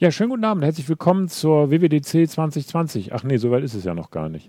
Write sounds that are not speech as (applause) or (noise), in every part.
Ja, schönen guten Abend. Herzlich willkommen zur WWDC 2020. Ach nee, soweit ist es ja noch gar nicht.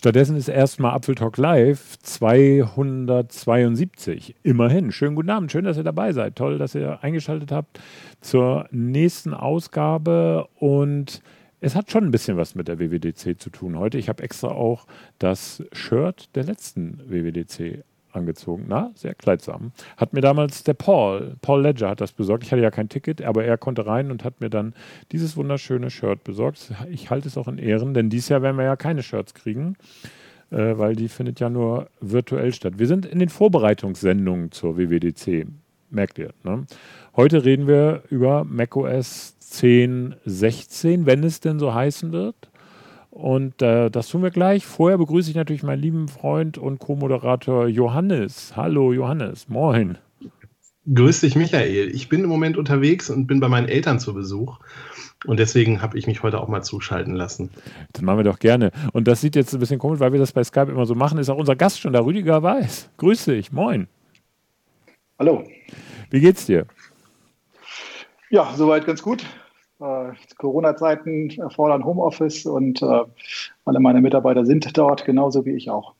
Stattdessen ist erstmal Apfeltalk Live 272. Immerhin. Schönen guten Abend. Schön, dass ihr dabei seid. Toll, dass ihr eingeschaltet habt zur nächsten Ausgabe. Und es hat schon ein bisschen was mit der WWDC zu tun heute. Ich habe extra auch das Shirt der letzten WWDC angezogen. Na, sehr kleidsam. Hat mir damals der Paul, Paul Ledger hat das besorgt. Ich hatte ja kein Ticket, aber er konnte rein und hat mir dann dieses wunderschöne Shirt besorgt. Ich halte es auch in Ehren, denn dieses Jahr werden wir ja keine Shirts kriegen, äh, weil die findet ja nur virtuell statt. Wir sind in den Vorbereitungssendungen zur WWDC, merkt ihr. Ne? Heute reden wir über macOS 10.16, wenn es denn so heißen wird. Und äh, das tun wir gleich. Vorher begrüße ich natürlich meinen lieben Freund und Co-Moderator Johannes. Hallo Johannes, moin. Grüß dich, Michael. Ich bin im Moment unterwegs und bin bei meinen Eltern zu Besuch. Und deswegen habe ich mich heute auch mal zuschalten lassen. Das machen wir doch gerne. Und das sieht jetzt ein bisschen komisch, weil wir das bei Skype immer so machen. Ist auch unser Gast schon da, Rüdiger Weiß. Grüß dich, moin. Hallo. Wie geht's dir? Ja, soweit ganz gut. Äh, Corona-Zeiten erfordern Homeoffice und äh, alle meine Mitarbeiter sind dort, genauso wie ich auch.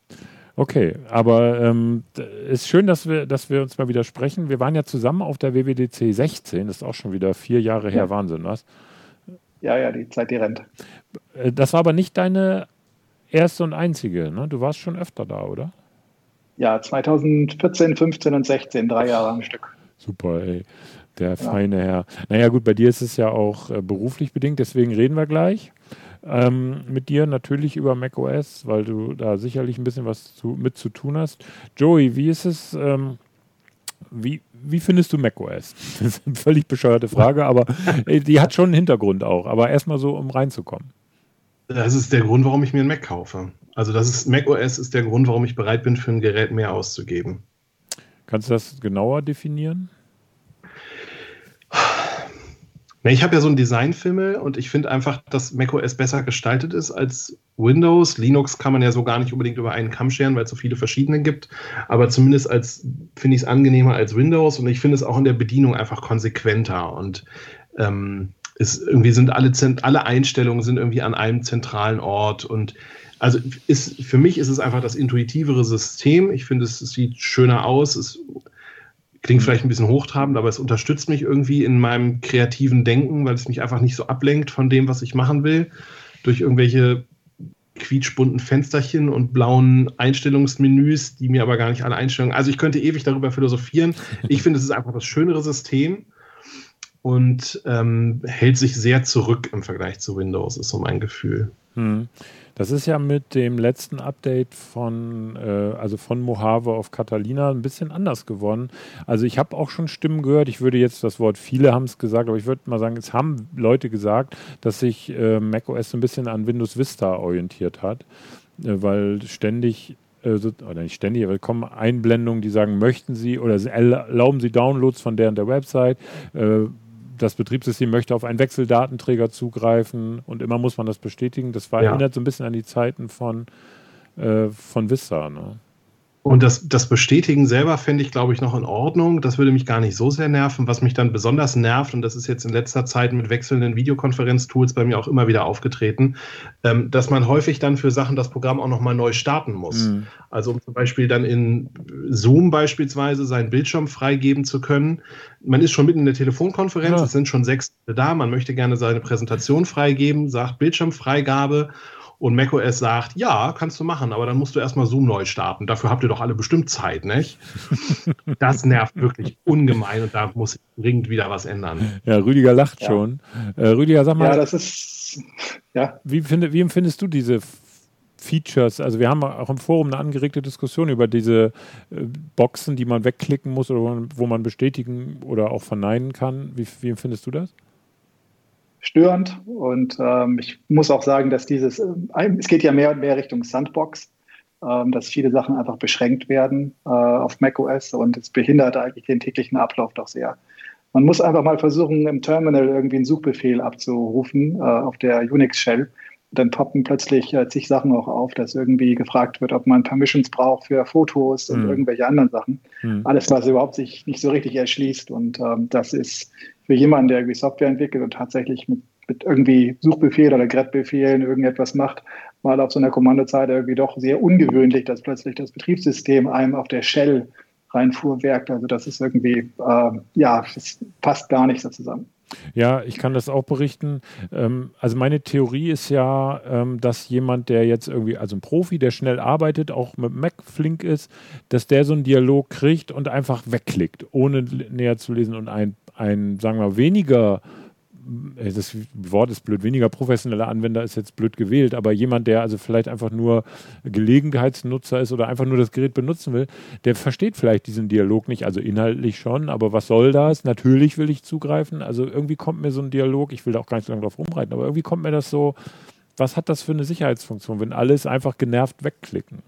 Okay, aber ähm, ist schön, dass wir, dass wir uns mal wieder sprechen. Wir waren ja zusammen auf der WWDC 16, das ist auch schon wieder vier Jahre her, ja. Wahnsinn, was? Ja, ja, die Zeit, die rennt. Äh, das war aber nicht deine erste und einzige, ne? Du warst schon öfter da, oder? Ja, 2014, 15 und 16, drei Jahre am Stück. Super, ey. Der feine Herr. Naja, gut, bei dir ist es ja auch äh, beruflich bedingt, deswegen reden wir gleich ähm, mit dir natürlich über macOS, weil du da sicherlich ein bisschen was zu, mit zu tun hast. Joey, wie ist es? Ähm, wie, wie findest du macOS? Das ist eine völlig bescheuerte Frage, aber äh, die hat schon einen Hintergrund auch. Aber erstmal so, um reinzukommen. Das ist der Grund, warum ich mir ein Mac kaufe. Also das ist macOS ist der Grund, warum ich bereit bin, für ein Gerät mehr auszugeben. Kannst du das genauer definieren? Na, ich habe ja so einen Designfimmel und ich finde einfach, dass macOS besser gestaltet ist als Windows. Linux kann man ja so gar nicht unbedingt über einen Kamm scheren, weil es so viele verschiedene gibt. Aber zumindest als finde ich es angenehmer als Windows und ich finde es auch in der Bedienung einfach konsequenter und ähm, ist, irgendwie sind alle, alle Einstellungen sind irgendwie an einem zentralen Ort und also ist, für mich ist es einfach das intuitivere System. Ich finde, es, es sieht schöner aus, es Klingt vielleicht ein bisschen hochtrabend, aber es unterstützt mich irgendwie in meinem kreativen Denken, weil es mich einfach nicht so ablenkt von dem, was ich machen will, durch irgendwelche quietschbunten Fensterchen und blauen Einstellungsmenüs, die mir aber gar nicht alle Einstellungen. Also ich könnte ewig darüber philosophieren. Ich finde, es ist einfach das schönere System und ähm, hält sich sehr zurück im Vergleich zu Windows, ist so mein Gefühl. Hm. Das ist ja mit dem letzten Update von, äh, also von Mojave auf Catalina ein bisschen anders geworden. Also ich habe auch schon Stimmen gehört, ich würde jetzt das Wort viele haben es gesagt, aber ich würde mal sagen, es haben Leute gesagt, dass sich äh, macOS ein bisschen an Windows Vista orientiert hat, äh, weil ständig äh, oder nicht ständig, aber kommen Einblendungen, die sagen, möchten Sie oder erlauben Sie Downloads von der und der Website, äh, das Betriebssystem möchte auf einen Wechseldatenträger zugreifen und immer muss man das bestätigen. Das war, ja. erinnert so ein bisschen an die Zeiten von, äh, von Vista. Ne? Und das, das Bestätigen selber fände ich, glaube ich, noch in Ordnung. Das würde mich gar nicht so sehr nerven. Was mich dann besonders nervt, und das ist jetzt in letzter Zeit mit wechselnden Videokonferenztools bei mir auch immer wieder aufgetreten, ähm, dass man häufig dann für Sachen das Programm auch nochmal neu starten muss. Mhm. Also um zum Beispiel dann in Zoom beispielsweise seinen Bildschirm freigeben zu können. Man ist schon mitten in der Telefonkonferenz, ja. es sind schon sechs da, man möchte gerne seine Präsentation freigeben, sagt Bildschirmfreigabe und macOS sagt, ja, kannst du machen, aber dann musst du erstmal Zoom neu starten. Dafür habt ihr doch alle bestimmt Zeit, nicht? (laughs) Das nervt wirklich ungemein und da muss dringend wieder was ändern. Ja, Rüdiger lacht ja. schon. Äh, Rüdiger, sag mal. Ja, das ist, ja. Wie, finde, wie empfindest du diese Features? Also wir haben auch im Forum eine angeregte Diskussion über diese äh, Boxen, die man wegklicken muss oder wo man bestätigen oder auch verneinen kann. Wie, wie empfindest du das? Störend. Und ähm, ich muss auch sagen, dass dieses, äh, es geht ja mehr und mehr Richtung Sandbox, ähm, dass viele Sachen einfach beschränkt werden äh, auf macOS und es behindert eigentlich den täglichen Ablauf doch sehr. Man muss einfach mal versuchen, im Terminal irgendwie einen Suchbefehl abzurufen äh, auf der Unix-Shell. Dann poppen plötzlich äh, zig Sachen auch auf, dass irgendwie gefragt wird, ob man Permissions braucht für Fotos und mhm. irgendwelche anderen Sachen. Mhm. Alles, was überhaupt sich nicht so richtig erschließt. Und ähm, das ist für jemanden, der irgendwie Software entwickelt und tatsächlich mit, mit irgendwie Suchbefehl oder GRET-Befehlen irgendetwas macht, mal auf so einer Kommandozeile irgendwie doch sehr ungewöhnlich, dass plötzlich das Betriebssystem einem auf der Shell reinfuhrwerkt. Also das ist irgendwie, äh, ja, das passt gar nicht so zusammen. Ja, ich kann das auch berichten. Ähm, also meine Theorie ist ja, ähm, dass jemand, der jetzt irgendwie, also ein Profi, der schnell arbeitet, auch mit Mac flink ist, dass der so einen Dialog kriegt und einfach wegklickt, ohne näher zu lesen und ein ein, sagen wir weniger das Wort ist blöd, weniger professioneller Anwender ist jetzt blöd gewählt, aber jemand, der also vielleicht einfach nur Gelegenheitsnutzer ist oder einfach nur das Gerät benutzen will, der versteht vielleicht diesen Dialog nicht, also inhaltlich schon, aber was soll das? Natürlich will ich zugreifen, also irgendwie kommt mir so ein Dialog, ich will da auch gar nicht so lange drauf rumreiten, aber irgendwie kommt mir das so, was hat das für eine Sicherheitsfunktion, wenn alles einfach genervt wegklicken?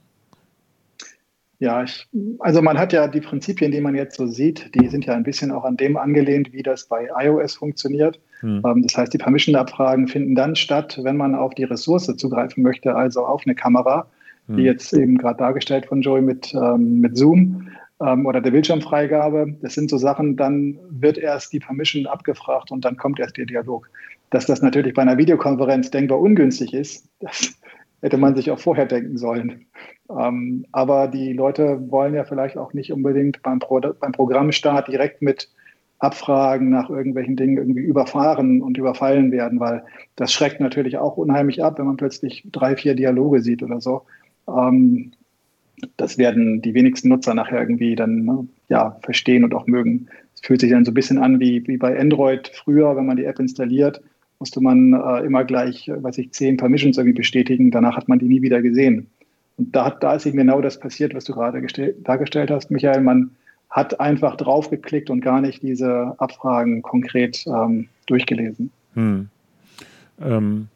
Ja, ich, also man hat ja die Prinzipien, die man jetzt so sieht, die sind ja ein bisschen auch an dem angelehnt, wie das bei iOS funktioniert. Hm. Ähm, das heißt, die Permission-Abfragen finden dann statt, wenn man auf die Ressource zugreifen möchte, also auf eine Kamera, hm. wie jetzt eben gerade dargestellt von Joey mit, ähm, mit Zoom ähm, oder der Bildschirmfreigabe. Das sind so Sachen, dann wird erst die Permission abgefragt und dann kommt erst der Dialog. Dass das natürlich bei einer Videokonferenz denkbar ungünstig ist, (laughs) das hätte man sich auch vorher denken sollen. Ähm, aber die Leute wollen ja vielleicht auch nicht unbedingt beim, Pro beim Programmstart direkt mit Abfragen nach irgendwelchen Dingen irgendwie überfahren und überfallen werden, weil das schreckt natürlich auch unheimlich ab, wenn man plötzlich drei, vier Dialoge sieht oder so. Ähm, das werden die wenigsten Nutzer nachher irgendwie dann ne, ja, verstehen und auch mögen. Es fühlt sich dann so ein bisschen an wie, wie bei Android früher, wenn man die App installiert musste man äh, immer gleich, äh, weiß ich, zehn Permissions irgendwie bestätigen. Danach hat man die nie wieder gesehen. Und da, da ist eben genau das passiert, was du gerade dargestellt hast, Michael. Man hat einfach draufgeklickt und gar nicht diese Abfragen konkret ähm, durchgelesen. Hm. Ähm,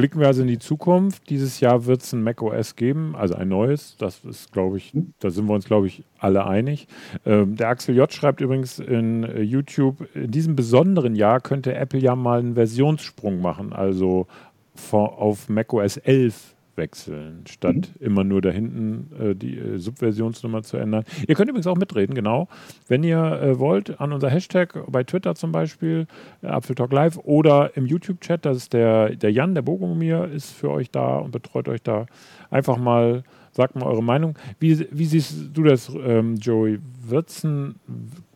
blicken wir also in die Zukunft. Dieses Jahr wird es ein macOS geben, also ein neues. Das ist, glaube ich, hm. da sind wir uns, glaube ich, alle einig. Ähm, der Axel J. schreibt übrigens in äh, YouTube, in diesem besonderen Jahr könnte Apple ja mal einen Versionssprung machen, also vor, auf macOS 11 wechseln, statt mhm. immer nur da hinten äh, die äh, Subversionsnummer zu ändern. Ihr könnt übrigens auch mitreden, genau. Wenn ihr äh, wollt, an unser Hashtag bei Twitter zum Beispiel, äh, Apfeltalk Live oder im YouTube-Chat, das ist der, der Jan, der Bogomir, ist für euch da und betreut euch da. Einfach mal, sagt mal eure Meinung. Wie, wie siehst du das, ähm, Joey? Wird's ein,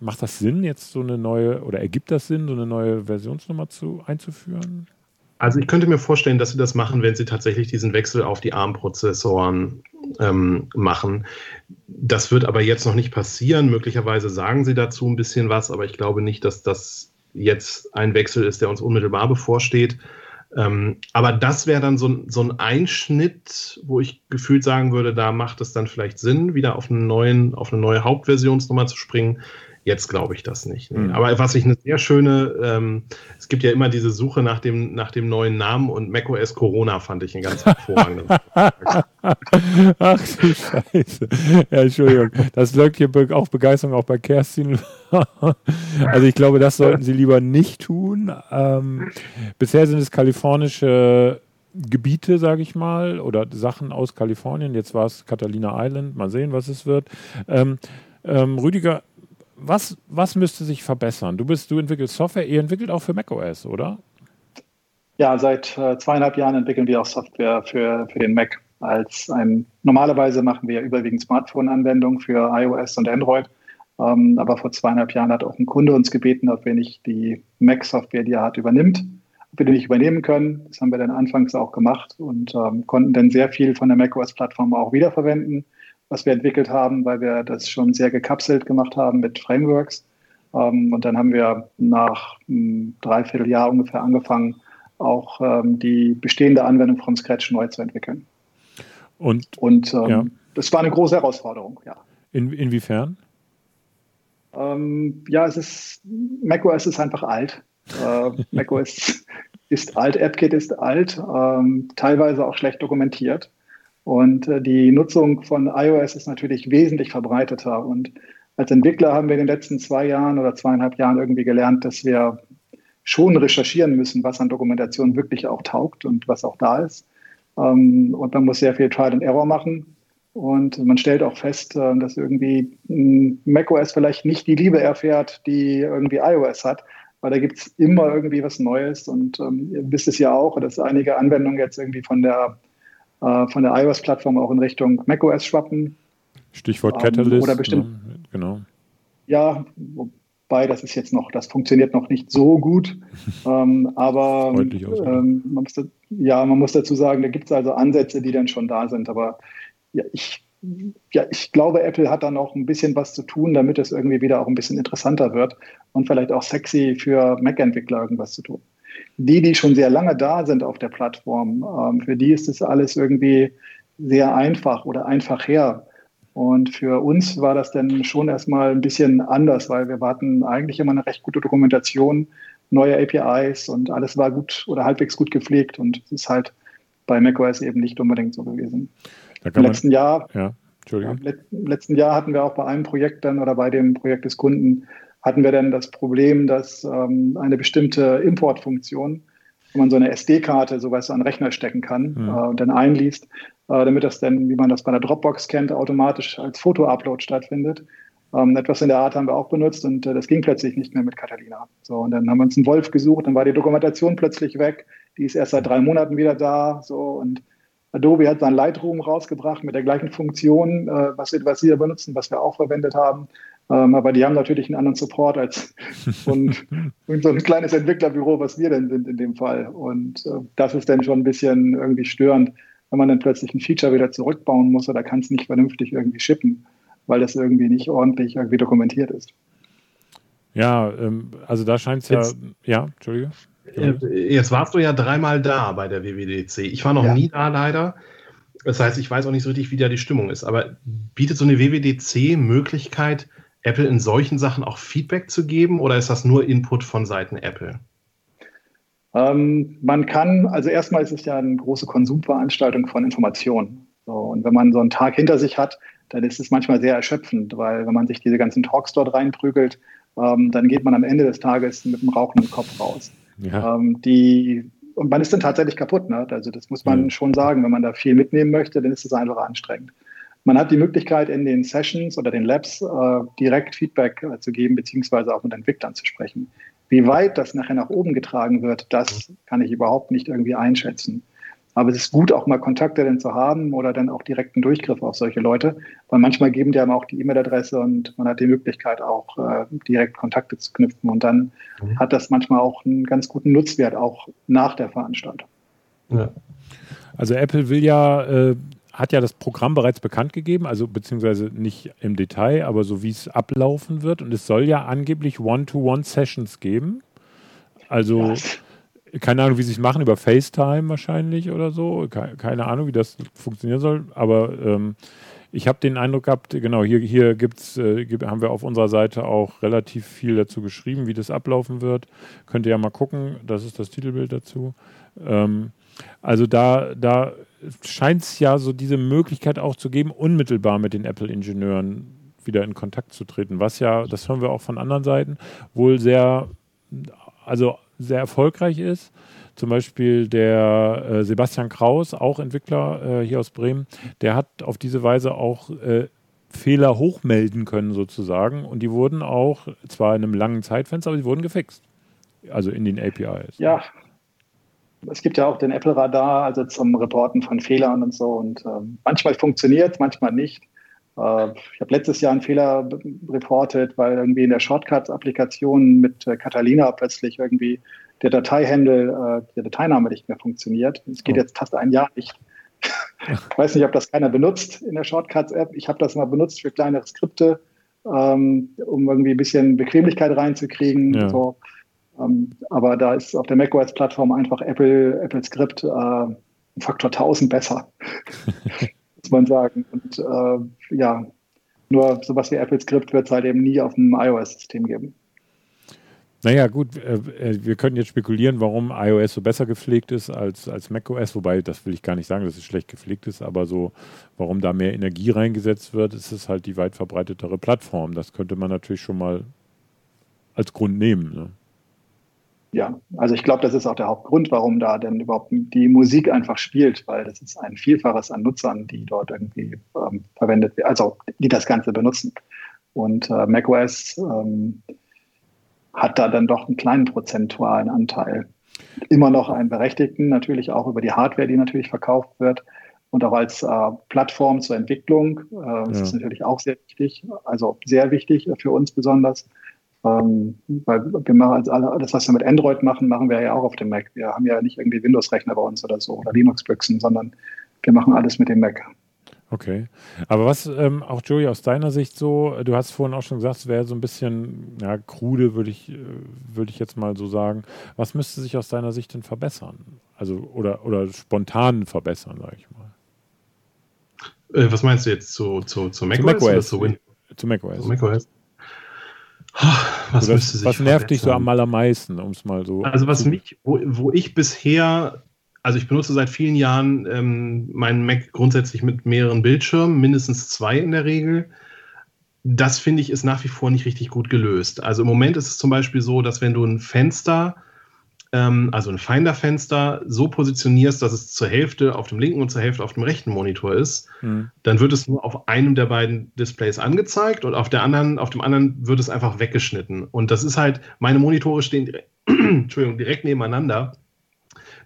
macht das Sinn, jetzt so eine neue, oder ergibt das Sinn, so eine neue Versionsnummer zu, einzuführen? Also ich könnte mir vorstellen, dass sie das machen, wenn sie tatsächlich diesen Wechsel auf die ARM-Prozessoren ähm, machen. Das wird aber jetzt noch nicht passieren. Möglicherweise sagen sie dazu ein bisschen was, aber ich glaube nicht, dass das jetzt ein Wechsel ist, der uns unmittelbar bevorsteht. Ähm, aber das wäre dann so, so, ein Einschnitt, wo ich gefühlt sagen würde, da macht es dann vielleicht Sinn, wieder auf, neuen, auf eine neue Hauptversionsnummer zu springen. Jetzt glaube ich das nicht. Nee. Mhm. Aber was ich eine sehr schöne, ähm, es gibt ja immer diese Suche nach dem, nach dem neuen Namen und macOS Corona fand ich einen ganz (laughs) hervorragenden. Ach du Scheiße. Ja, Entschuldigung. Das lockt hier auch Begeisterung auch bei Kerstin. (laughs) also ich glaube, das sollten Sie lieber nicht tun. Ähm, bisher sind es kalifornische Gebiete, sage ich mal, oder Sachen aus Kalifornien. Jetzt war es Catalina Island. Mal sehen, was es wird. Ähm, ähm, Rüdiger, was, was müsste sich verbessern? Du bist, du entwickelst Software, ihr entwickelt auch für macOS, oder? Ja, seit äh, zweieinhalb Jahren entwickeln wir auch Software für, für den Mac. Als ein, normalerweise machen wir überwiegend Smartphone-Anwendungen für iOS und Android. Ähm, aber vor zweieinhalb Jahren hat auch ein Kunde uns gebeten, ob wir nicht die Mac-Software, die er hat, übernimmt. wir die nicht übernehmen können. Das haben wir dann anfangs auch gemacht und ähm, konnten dann sehr viel von der macOS-Plattform auch wiederverwenden, was wir entwickelt haben, weil wir das schon sehr gekapselt gemacht haben mit Frameworks. Ähm, und dann haben wir nach einem Dreivierteljahr ungefähr angefangen, auch ähm, die bestehende Anwendung from Scratch neu zu entwickeln. Und, und ähm, ja. das war eine große Herausforderung, ja. In, inwiefern? Ähm, ja, es ist, macOS ist einfach alt. Äh, (laughs) macOS ist alt, AppKit ist alt, ähm, teilweise auch schlecht dokumentiert. Und äh, die Nutzung von iOS ist natürlich wesentlich verbreiteter. Und als Entwickler haben wir in den letzten zwei Jahren oder zweieinhalb Jahren irgendwie gelernt, dass wir schon recherchieren müssen, was an Dokumentation wirklich auch taugt und was auch da ist. Ähm, und man muss sehr viel Trial and Error machen. Und man stellt auch fest, äh, dass irgendwie macOS vielleicht nicht die Liebe erfährt, die irgendwie iOS hat, weil da gibt es immer irgendwie was Neues. Und ähm, ihr wisst es ja auch, dass einige Anwendungen jetzt irgendwie von der, äh, von der iOS-Plattform auch in Richtung macOS schwappen. Stichwort ähm, Catalyst. Oder bestimmt. Ne? Genau. Ja, wobei das ist jetzt noch, das funktioniert noch nicht so gut. (laughs) ähm, aber ähm, man muss, ja, man muss dazu sagen, da gibt es also Ansätze, die dann schon da sind. Aber ja, ich, ja, ich glaube, Apple hat da noch ein bisschen was zu tun, damit es irgendwie wieder auch ein bisschen interessanter wird und vielleicht auch sexy für Mac-Entwickler irgendwas zu tun. Die, die schon sehr lange da sind auf der Plattform, ähm, für die ist das alles irgendwie sehr einfach oder einfach her. Und für uns war das dann schon erstmal ein bisschen anders, weil wir warten eigentlich immer eine recht gute Dokumentation, neue APIs und alles war gut oder halbwegs gut gepflegt und es ist halt bei macOS eben nicht unbedingt so gewesen. Im letzten Jahr, ja. Im letzten Jahr hatten wir auch bei einem Projekt dann oder bei dem Projekt des Kunden hatten wir dann das Problem, dass ähm, eine bestimmte Importfunktion, wenn man so eine SD-Karte sowas an den Rechner stecken kann mhm. äh, und dann einliest, äh, damit das dann, wie man das bei der Dropbox kennt, automatisch als Foto-Upload stattfindet. Ähm, etwas in der Art haben wir auch benutzt und äh, das ging plötzlich nicht mehr mit Catalina. So, und dann haben wir uns einen Wolf gesucht, dann war die Dokumentation plötzlich weg. Die ist erst seit drei Monaten wieder da. So, und Adobe hat sein Lightroom rausgebracht mit der gleichen Funktion, äh, was, was sie da benutzen, was wir auch verwendet haben. Ähm, aber die haben natürlich einen anderen Support als (laughs) und, und so ein kleines Entwicklerbüro, was wir denn sind in dem Fall. Und äh, das ist dann schon ein bisschen irgendwie störend, wenn man dann plötzlich ein Feature wieder zurückbauen muss oder kann es nicht vernünftig irgendwie shippen, weil das irgendwie nicht ordentlich irgendwie dokumentiert ist. Ja, ähm, also da scheint es ja, ja, Entschuldige. Jetzt warst du ja dreimal da bei der WWDC. Ich war noch ja. nie da leider. Das heißt, ich weiß auch nicht so richtig, wie da die Stimmung ist. Aber bietet so eine WWDC Möglichkeit, Apple in solchen Sachen auch Feedback zu geben oder ist das nur Input von Seiten Apple? Ähm, man kann, also erstmal ist es ja eine große Konsumveranstaltung von Informationen. So, und wenn man so einen Tag hinter sich hat, dann ist es manchmal sehr erschöpfend, weil wenn man sich diese ganzen Talks dort reinprügelt, ähm, dann geht man am Ende des Tages mit einem rauchenden Kopf raus. Ja. Ähm, die, und man ist dann tatsächlich kaputt. Ne? Also das muss man ja. schon sagen. Wenn man da viel mitnehmen möchte, dann ist es einfach anstrengend. Man hat die Möglichkeit, in den Sessions oder den Labs äh, direkt Feedback äh, zu geben, beziehungsweise auch mit Entwicklern zu sprechen. Wie weit das nachher nach oben getragen wird, das kann ich überhaupt nicht irgendwie einschätzen. Aber es ist gut, auch mal Kontakte dann zu haben oder dann auch direkten Durchgriff auf solche Leute, weil manchmal geben die einem auch die E-Mail-Adresse und man hat die Möglichkeit auch äh, direkt Kontakte zu knüpfen und dann mhm. hat das manchmal auch einen ganz guten Nutzwert auch nach der Veranstaltung. Ja. Also Apple will ja äh, hat ja das Programm bereits bekannt gegeben, also beziehungsweise nicht im Detail, aber so wie es ablaufen wird. Und es soll ja angeblich One-to-One-Sessions geben. Also Was? keine Ahnung, wie sie es machen, über FaceTime wahrscheinlich oder so. Keine, Ahnung, wie das funktionieren soll. Aber ähm, ich habe den Eindruck gehabt, genau, hier, hier gibt's, äh, haben wir auf unserer Seite auch relativ viel dazu geschrieben, wie das ablaufen wird. Könnt ihr ja mal gucken, das ist das Titelbild dazu. Ähm, also da, da scheint es ja so diese Möglichkeit auch zu geben, unmittelbar mit den Apple-Ingenieuren wieder in Kontakt zu treten, was ja, das hören wir auch von anderen Seiten, wohl sehr, also sehr erfolgreich ist. Zum Beispiel der äh, Sebastian Kraus, auch Entwickler äh, hier aus Bremen, der hat auf diese Weise auch äh, Fehler hochmelden können sozusagen und die wurden auch, zwar in einem langen Zeitfenster, aber die wurden gefixt. Also in den APIs. Ja, es gibt ja auch den Apple Radar, also zum Reporten von Fehlern und so. Und ähm, manchmal funktioniert es, manchmal nicht. Äh, ich habe letztes Jahr einen Fehler reportet, weil irgendwie in der Shortcuts-Applikation mit äh, Catalina plötzlich irgendwie der Dateihandel, äh, der Dateiname nicht mehr funktioniert. Es geht oh. jetzt fast ein Jahr nicht. Ich (laughs) weiß nicht, ob das keiner benutzt in der Shortcuts-App. Ich habe das mal benutzt für kleinere Skripte, ähm, um irgendwie ein bisschen Bequemlichkeit reinzukriegen. Ja. So. Ähm, aber da ist auf der macOS-Plattform einfach Apple, Apple Script äh, Faktor 1000 besser, (laughs) muss man sagen. Und äh, ja, nur sowas wie Apple Script wird es halt eben nie auf dem iOS-System geben. Naja, gut, äh, äh, wir können jetzt spekulieren, warum iOS so besser gepflegt ist als, als macOS, wobei das will ich gar nicht sagen, dass es schlecht gepflegt ist, aber so, warum da mehr Energie reingesetzt wird, ist es halt die weit verbreitetere Plattform. Das könnte man natürlich schon mal als Grund nehmen. Ne? Ja, also ich glaube, das ist auch der Hauptgrund, warum da denn überhaupt die Musik einfach spielt, weil das ist ein Vielfaches an Nutzern, die dort irgendwie ähm, verwendet werden, also die das Ganze benutzen. Und äh, macOS ähm, hat da dann doch einen kleinen prozentualen Anteil. Immer noch einen berechtigten, natürlich auch über die Hardware, die natürlich verkauft wird. Und auch als äh, Plattform zur Entwicklung äh, ja. ist natürlich auch sehr wichtig, also sehr wichtig für uns besonders. Ähm, weil wir machen also alles, was wir mit Android machen, machen wir ja auch auf dem Mac. Wir haben ja nicht irgendwie Windows-Rechner bei uns oder so oder Linux-Büchsen, sondern wir machen alles mit dem Mac. Okay. Aber was ähm, auch Joey aus deiner Sicht so, du hast vorhin auch schon gesagt, es wäre so ein bisschen ja, krude, würde ich, äh, würd ich jetzt mal so sagen. Was müsste sich aus deiner Sicht denn verbessern? Also oder, oder spontan verbessern, sage ich mal. Äh, was meinst du jetzt zu, zu, zu macOS? Zu macOS. Zu, Win zu macOS. Zu macOS. Was, das, was nervt dich so am allermeisten, um es mal so. Also was mich, wo, wo ich bisher also ich benutze seit vielen Jahren ähm, meinen Mac grundsätzlich mit mehreren Bildschirmen, mindestens zwei in der Regel. Das finde ich ist nach wie vor nicht richtig gut gelöst. Also im Moment ist es zum Beispiel so, dass wenn du ein Fenster, ähm, also ein Finder-Fenster, so positionierst, dass es zur Hälfte auf dem linken und zur Hälfte auf dem rechten Monitor ist, mhm. dann wird es nur auf einem der beiden Displays angezeigt und auf der anderen, auf dem anderen wird es einfach weggeschnitten. Und das ist halt, meine Monitore stehen (coughs) Entschuldigung, direkt nebeneinander.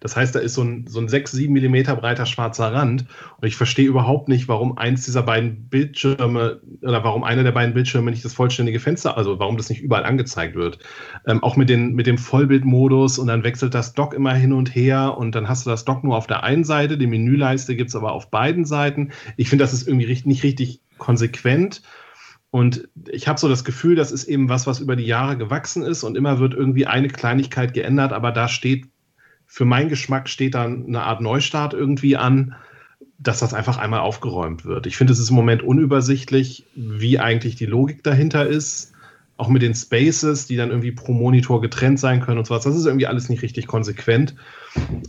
Das heißt, da ist so ein, so ein 6, 7 Millimeter breiter schwarzer Rand. Und ich verstehe überhaupt nicht, warum eins dieser beiden Bildschirme oder warum einer der beiden Bildschirme nicht das vollständige Fenster, also warum das nicht überall angezeigt wird. Ähm, auch mit, den, mit dem Vollbildmodus und dann wechselt das Dock immer hin und her und dann hast du das Dock nur auf der einen Seite, die Menüleiste gibt es aber auf beiden Seiten. Ich finde, das ist irgendwie nicht richtig konsequent. Und ich habe so das Gefühl, das ist eben was, was über die Jahre gewachsen ist und immer wird irgendwie eine Kleinigkeit geändert, aber da steht für meinen Geschmack steht dann eine Art Neustart irgendwie an, dass das einfach einmal aufgeräumt wird. Ich finde, es ist im Moment unübersichtlich, wie eigentlich die Logik dahinter ist. Auch mit den Spaces, die dann irgendwie pro Monitor getrennt sein können und so was. Das ist irgendwie alles nicht richtig konsequent.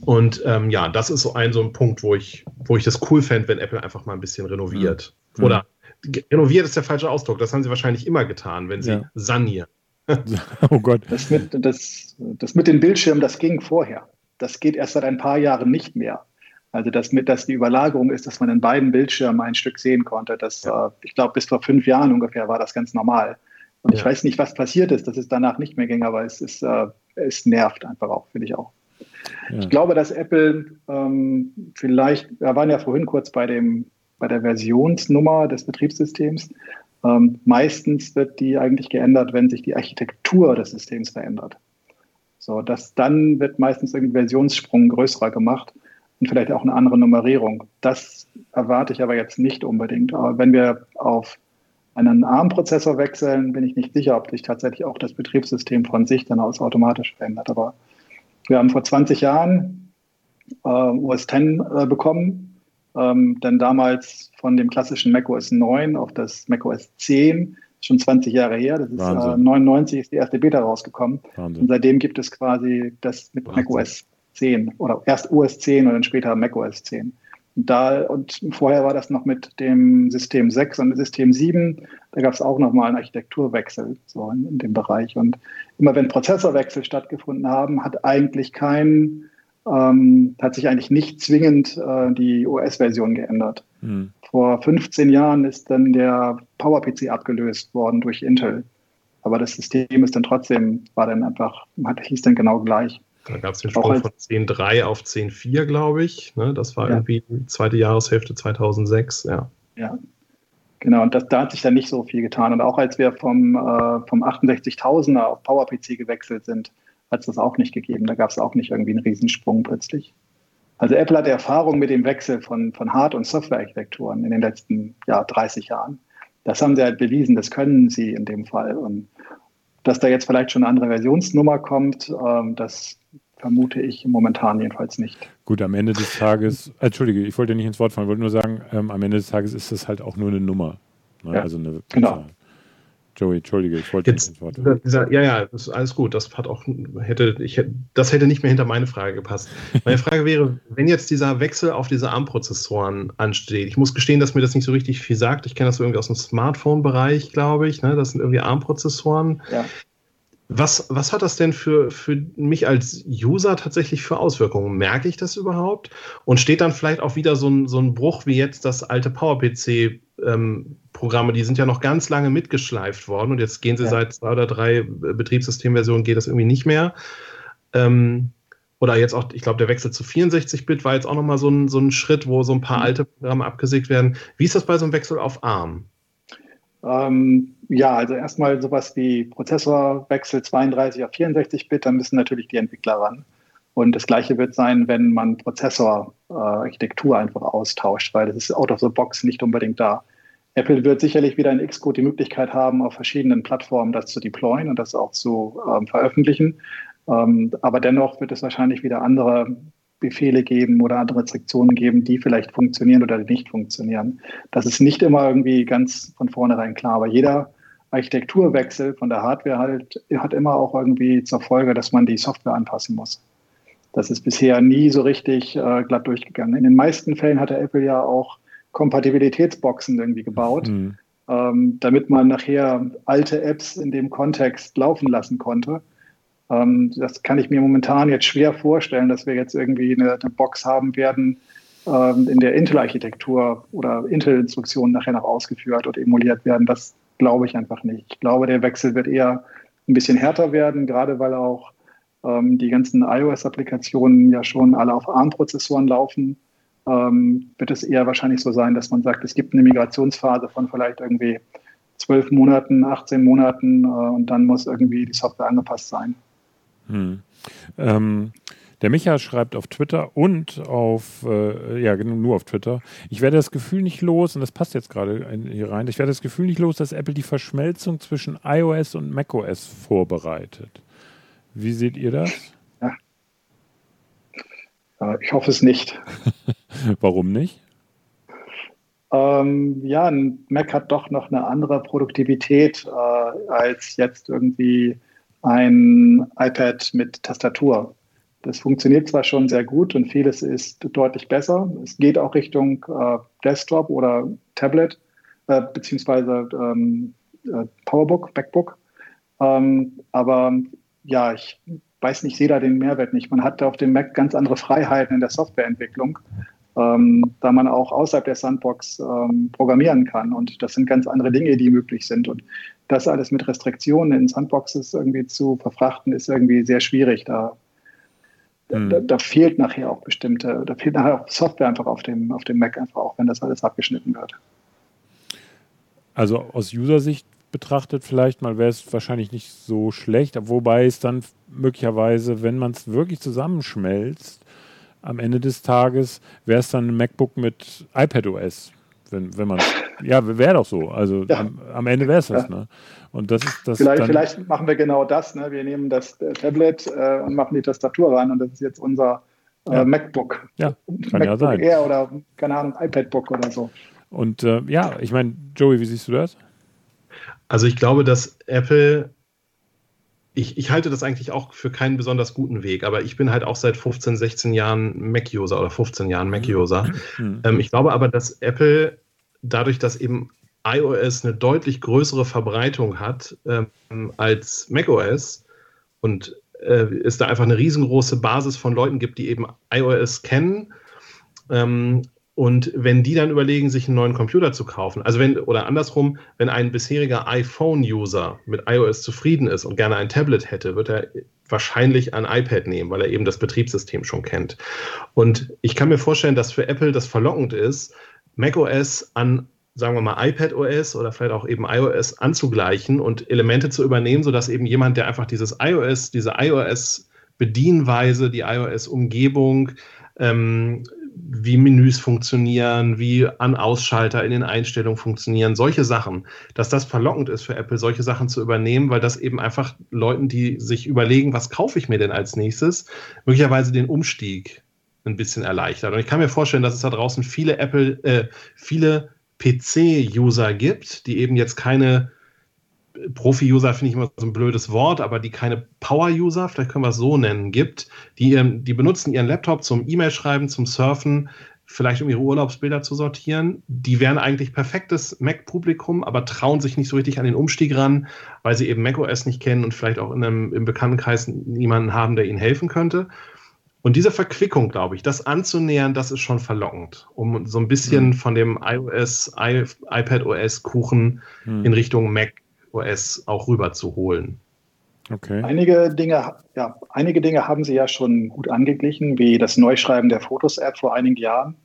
Und ähm, ja, das ist so ein, so ein Punkt, wo ich, wo ich das cool fände, wenn Apple einfach mal ein bisschen renoviert. Mhm. Oder renoviert ist der falsche Ausdruck. Das haben sie wahrscheinlich immer getan, wenn sie ja. sanieren. (laughs) oh Gott. Das mit, das, das mit den Bildschirmen, das ging vorher das geht erst seit ein paar Jahren nicht mehr. Also dass mit, dass die Überlagerung ist, dass man in beiden Bildschirmen ein Stück sehen konnte. Das, ja. äh, ich glaube, bis vor fünf Jahren ungefähr war das ganz normal. Und ja. ich weiß nicht, was passiert ist, dass es danach nicht mehr ging, aber es ist, äh, es nervt einfach auch, finde ich auch. Ja. Ich glaube, dass Apple ähm, vielleicht, wir waren ja vorhin kurz bei dem, bei der Versionsnummer des Betriebssystems. Ähm, meistens wird die eigentlich geändert, wenn sich die Architektur des Systems verändert. So, das, dann wird meistens ein Versionssprung größerer gemacht und vielleicht auch eine andere Nummerierung. Das erwarte ich aber jetzt nicht unbedingt. Aber wenn wir auf einen ARM-Prozessor wechseln, bin ich nicht sicher, ob sich tatsächlich auch das Betriebssystem von sich dann aus automatisch verändert. Aber wir haben vor 20 Jahren äh, OS X äh, bekommen, ähm, denn damals von dem klassischen macOS 9 auf das macOS 10 schon 20 Jahre her. Das ist äh, 99 ist die erste Beta rausgekommen. Wahnsinn. Und seitdem gibt es quasi das mit Wahnsinn. macOS 10 oder erst OS 10 und dann später macOS 10. Und da und vorher war das noch mit dem System 6 und System 7. Da gab es auch nochmal einen Architekturwechsel so in, in, dem Bereich. Und immer wenn Prozessorwechsel stattgefunden haben, hat eigentlich kein ähm, hat sich eigentlich nicht zwingend äh, die OS-Version geändert. Hm. Vor 15 Jahren ist dann der PowerPC abgelöst worden durch Intel. Aber das System ist dann trotzdem, war dann einfach, hat, hieß dann genau gleich. Da gab es den Sprung von 10.3 auf 10.4, glaube ich. Ne? Das war ja. irgendwie zweite Jahreshälfte 2006, ja. Ja. Genau, und das, da hat sich dann nicht so viel getan. Und auch als wir vom, äh, vom 68.000er auf PowerPC gewechselt sind, hat es das auch nicht gegeben. Da gab es auch nicht irgendwie einen Riesensprung plötzlich. Also Apple hat Erfahrung mit dem Wechsel von, von Hard- und Softwarearchitekturen in den letzten ja, 30 Jahren. Das haben sie halt bewiesen, das können sie in dem Fall. Und dass da jetzt vielleicht schon eine andere Versionsnummer kommt, ähm, das vermute ich momentan jedenfalls nicht. Gut, am Ende des Tages, Entschuldige, ich wollte nicht ins Wort fallen, wollte nur sagen, ähm, am Ende des Tages ist das halt auch nur eine Nummer. Ne? Ja, also eine genau. Zahl. Joey, Entschuldige, ich wollte Jetzt, nicht Wort fallen. dieser, ja, ja, das ist alles gut. Das hat auch, hätte, ich, hätte- das hätte nicht mehr hinter meine Frage gepasst. Meine (laughs) Frage wäre, wenn jetzt dieser Wechsel auf diese ARM-Prozessoren ansteht, ich muss gestehen, dass mir das nicht so richtig viel sagt. Ich kenne das so irgendwie aus dem Smartphone-Bereich, glaube ich. Ne? Das sind irgendwie ARM-Prozessoren. Ja. Was, was hat das denn für, für mich als User tatsächlich für Auswirkungen? Merke ich das überhaupt? Und steht dann vielleicht auch wieder so ein, so ein Bruch wie jetzt das alte PowerPC-Programme, die sind ja noch ganz lange mitgeschleift worden und jetzt gehen sie Ja. seit zwei oder drei Betriebssystemversionen, geht das irgendwie nicht mehr. Ähm, oder jetzt auch, ich glaube, der Wechsel zu 64-Bit war jetzt auch nochmal so ein, so ein Schritt, wo so ein paar Mhm. alte Programme abgesägt werden. Wie ist das bei so einem Wechsel auf ARM? Ähm, ja, also erstmal sowas wie Prozessorwechsel 32 auf 64-Bit, da müssen natürlich die Entwickler ran. Und das gleiche wird sein, wenn man Prozessorarchitektur einfach austauscht, weil das ist out of the box nicht unbedingt da. Apple wird sicherlich wieder in Xcode die Möglichkeit haben, auf verschiedenen Plattformen das zu deployen und das auch zu ähm, veröffentlichen. Ähm, aber dennoch wird es wahrscheinlich wieder andere Befehle geben oder andere Restriktionen geben, die vielleicht funktionieren oder die nicht funktionieren. Das ist nicht immer irgendwie ganz von vornherein klar, aber jeder Architekturwechsel von der Hardware halt, hat immer auch irgendwie zur Folge, dass man die Software anpassen muss. Das ist bisher nie so richtig äh, glatt durchgegangen. In den meisten Fällen hatte Apple ja auch Kompatibilitätsboxen irgendwie gebaut, Hm. ähm, damit man nachher alte Apps in dem Kontext laufen lassen konnte. Ähm, das kann ich mir momentan jetzt schwer vorstellen, dass wir jetzt irgendwie eine, eine Box haben werden, ähm, in der Intel-Architektur oder Intel-Instruktionen nachher noch ausgeführt oder emuliert werden. Das glaube ich einfach nicht. Ich glaube, der Wechsel wird eher ein bisschen härter werden, gerade weil auch ähm, die ganzen iOS-Applikationen ja schon alle auf ARM-Prozessoren laufen. Ähm, wird es eher wahrscheinlich so sein, dass man sagt, es gibt eine Migrationsphase von vielleicht irgendwie zwölf Monaten, 18 Monaten äh, und dann muss irgendwie die Software angepasst sein. Hm. Ähm, der Micha schreibt auf Twitter und auf, äh, ja, genau, nur auf Twitter. Ich werde das Gefühl nicht los, und das passt jetzt gerade hier rein, ich werde das Gefühl nicht los, dass Apple die Verschmelzung zwischen iOS und macOS vorbereitet. Wie seht ihr das? Äh, ich hoffe es nicht. (laughs) Warum nicht? Ähm, ja, ein Mac hat doch noch eine andere Produktivität äh, als jetzt irgendwie ein iPad mit Tastatur. Das funktioniert zwar schon sehr gut und vieles ist deutlich besser. Es geht auch Richtung äh, Desktop oder Tablet äh, beziehungsweise ähm, äh, Powerbook, Backbook. Ähm, aber ja, ich weiß nicht, ich sehe da den Mehrwert nicht. Man hat auf dem Mac ganz andere Freiheiten in der Softwareentwicklung, ähm, da man auch außerhalb der Sandbox ähm, programmieren kann. Und das sind ganz andere Dinge, die möglich sind. Und das alles mit Restriktionen in Sandboxes irgendwie zu verfrachten, ist irgendwie sehr schwierig. Da, Hm. da, da fehlt nachher auch bestimmte, da fehlt nachher auch Software einfach auf dem, auf dem Mac einfach auch, wenn das alles abgeschnitten wird. Also aus User-Sicht betrachtet vielleicht mal wäre es wahrscheinlich nicht so schlecht, wobei es dann möglicherweise, wenn man es wirklich zusammenschmelzt, am Ende des Tages wäre es dann ein MacBook mit iPadOS. Wenn, wenn man ja, wäre doch so. Also Ja. am, am Ende wäre es das, Ja. ne? Und das ist das Vielleicht, dann, vielleicht machen wir genau das. Ne? Wir nehmen das äh, Tablet äh, und machen die Tastatur ran und das ist jetzt unser äh, Ja. MacBook. Ja, kann ja MacBook sein. Air oder, keine Ahnung, iPadBook oder so. Und äh, ja, ich meine, Joey, wie siehst du das? Also ich glaube, dass Apple, ich, ich halte das eigentlich auch für keinen besonders guten Weg, aber ich bin halt auch seit 15, 16 Jahren Mac-User oder 15 Jahren Mac-User. Hm. Ähm, ich glaube aber, dass Apple dadurch, dass eben iOS eine deutlich größere Verbreitung hat ähm, als macOS und äh, es da einfach eine riesengroße Basis von Leuten gibt, die eben iOS kennen. Ähm, und wenn die dann überlegen, sich einen neuen Computer zu kaufen, also wenn, oder andersrum, wenn ein bisheriger iPhone-User mit iOS zufrieden ist und gerne ein Tablet hätte, wird er wahrscheinlich ein iPad nehmen, weil er eben das Betriebssystem schon kennt. Und ich kann mir vorstellen, dass für Apple das verlockend ist, macOS an sagen wir mal, iPad OS oder vielleicht auch eben iOS anzugleichen und Elemente zu übernehmen, sodass eben jemand, der einfach dieses iOS, diese iOS-Bedienweise, die iOS-Umgebung, ähm, wie Menüs funktionieren, wie An-Ausschalter in den Einstellungen funktionieren, solche Sachen, dass das verlockend ist für Apple, solche Sachen zu übernehmen, weil das eben einfach Leuten, die sich überlegen, was kaufe ich mir denn als nächstes, möglicherweise den Umstieg ein bisschen erleichtert. Und ich kann mir vorstellen, dass es da draußen viele Apple, äh, viele PC-User gibt, die eben jetzt keine Profi-User finde ich immer so ein blödes Wort, aber die keine Power-User, vielleicht können wir es so nennen, gibt, die, die benutzen ihren Laptop zum E-Mail-Schreiben, zum Surfen, vielleicht um ihre Urlaubsbilder zu sortieren. Die wären eigentlich perfektes Mac-Publikum, aber trauen sich nicht so richtig an den Umstieg ran, weil sie eben macOS nicht kennen und vielleicht auch in einem, im Bekanntenkreis niemanden haben, der ihnen helfen könnte. Und diese Verquickung, glaube ich, das anzunähern, das ist schon verlockend, um so ein bisschen mhm. von dem iOS, iPad OS Kuchen mhm. in Richtung Mac OS auch rüber zu holen. Okay. Einige Dinge, ja, einige Dinge haben Sie ja schon gut angeglichen, wie das Neuschreiben der Fotos-App vor einigen Jahren.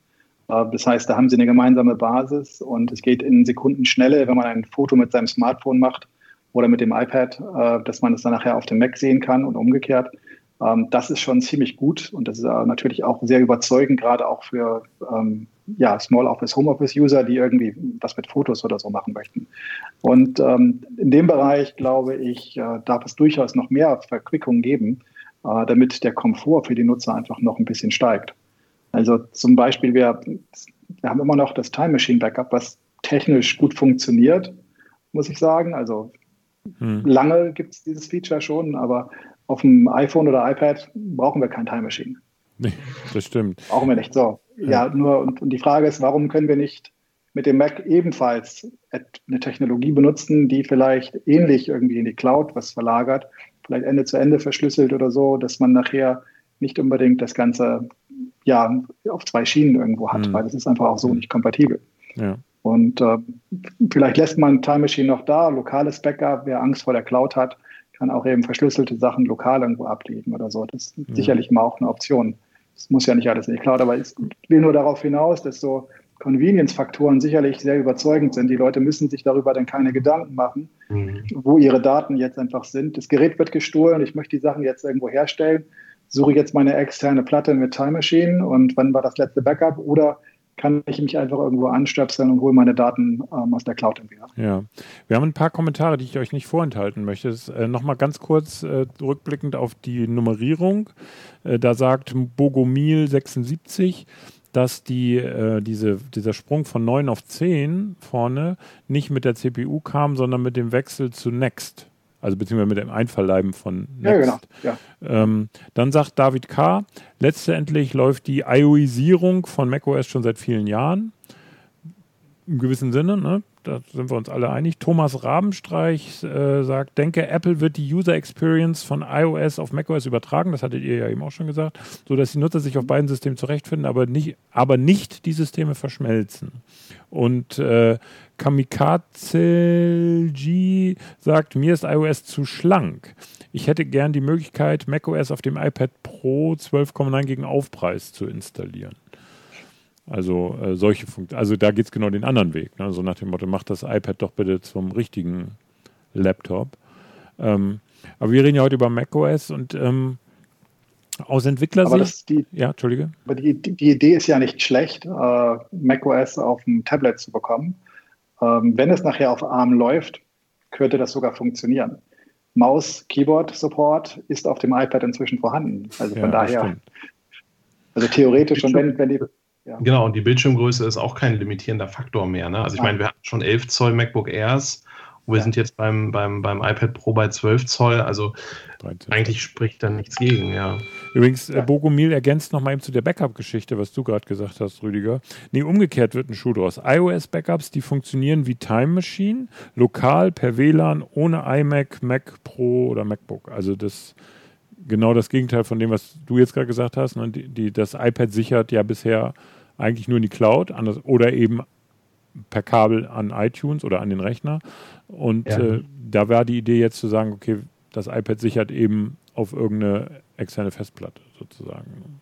Äh, das heißt, da haben Sie eine gemeinsame Basis und es geht in Sekunden Schnelle, wenn man ein Foto mit seinem Smartphone macht oder mit dem iPad, äh, dass man es dann nachher auf dem Mac sehen kann und umgekehrt. Ähm, das ist schon ziemlich gut und das ist äh, natürlich auch sehr überzeugend, gerade auch für ähm, ja, Small Office, Home Office User, die irgendwie was mit Fotos oder so machen möchten. Und ähm, in dem Bereich, glaube ich, äh, darf es durchaus noch mehr Verquickungen geben, äh, damit der Komfort für die Nutzer einfach noch ein bisschen steigt. Also zum Beispiel, wir, wir haben immer noch das Time Machine Backup, was technisch gut funktioniert, muss ich sagen. Also hm. lange gibt es dieses Feature schon, aber auf dem iPhone oder iPad brauchen wir kein Time Machine. Nee, das stimmt. Brauchen wir nicht so. Ja, nur, und, und die Frage ist, warum können wir nicht mit dem Mac ebenfalls eine Technologie benutzen, die vielleicht ähnlich irgendwie in die Cloud was verlagert, vielleicht Ende zu Ende verschlüsselt oder so, dass man nachher nicht unbedingt das Ganze ja auf zwei Schienen irgendwo hat, mhm. weil das ist einfach auch so nicht kompatibel. Ja. Und äh, vielleicht lässt man Time Machine noch da, lokales Backup, wer Angst vor der Cloud hat, kann auch eben verschlüsselte Sachen lokal irgendwo ablegen oder so. Das ist ja. sicherlich immer auch eine Option. Das muss ja nicht alles in die Cloud, aber ich will nur darauf hinaus, dass so Convenience-Faktoren sicherlich sehr überzeugend sind. Die Leute müssen sich darüber dann keine Gedanken machen, mhm. wo ihre Daten jetzt einfach sind. Das Gerät wird gestohlen, ich möchte die Sachen jetzt irgendwo herstellen, suche jetzt meine externe Platte mit Time Machine und wann war das letzte Backup oder kann ich mich einfach irgendwo anstöpseln und hole meine Daten ähm, aus der Cloud entweder. Ja, wir haben ein paar Kommentare, die ich euch nicht vorenthalten möchte. Äh, Nochmal ganz kurz äh, rückblickend auf die Nummerierung. Äh, da sagt Bogomil76, dass die, äh, diese, dieser Sprung von 9 auf 10 vorne nicht mit der CPU kam, sondern mit dem Wechsel zu Next also beziehungsweise mit dem Einverleiben von Next. Ja, genau. Ja. Ähm, dann sagt David K., letztendlich läuft die IOisierung von macOS schon seit vielen Jahren. Im gewissen Sinne, ne? Da sind wir uns alle einig. Thomas Rabenstreich äh, sagt, denke, Apple wird die User Experience von iOS auf macOS übertragen, das hattet ihr ja eben auch schon gesagt, sodass die Nutzer sich auf beiden Systemen zurechtfinden, aber nicht, aber nicht die Systeme verschmelzen. Und äh, Kamikaze sagt, mir ist iOS zu schlank. Ich hätte gern die Möglichkeit, macOS auf dem iPad Pro 12,9 gegen Aufpreis zu installieren. Also äh, solche Funktionen. Also da geht es genau den anderen Weg. Ne? So nach dem Motto, mach das iPad doch bitte zum richtigen Laptop. Ähm, aber wir reden ja heute über macOS und ähm, aus Entwicklersicht. Die, ja, Entschuldige. Aber die, die, Idee ist ja nicht schlecht, äh, macOS auf dem Tablet zu bekommen. Ähm, wenn es nachher auf ARM läuft, könnte das sogar funktionieren. Maus, Keyboard Support ist auf dem iPad inzwischen vorhanden. Also von ja, daher, also theoretisch schon, wenn, wenn die. Ja. Genau, und die Bildschirmgröße ist auch kein limitierender Faktor mehr. Ne? Also ich meine, wir hatten schon 11 Zoll MacBook Airs wir ja. sind jetzt beim, beim, beim iPad Pro bei 12 Zoll, also 13. eigentlich spricht da nichts gegen, ja. Übrigens, äh, ja. Bogomil ergänzt nochmal eben zu der Backup-Geschichte, was du gerade gesagt hast, Rüdiger. Nee, umgekehrt wird ein Schuh draus. iOS-Backups, die funktionieren wie Time Machine, lokal, per WLAN, ohne iMac, Mac Pro oder MacBook. Also das genau das Gegenteil von dem, was du jetzt gerade gesagt hast. Ne? Die, die, das iPad sichert ja bisher eigentlich nur in die Cloud anders, oder eben per Kabel an iTunes oder an den Rechner. Und ja. äh, da war die Idee jetzt zu sagen, okay, das iPad sichert eben auf irgendeine externe Festplatte sozusagen.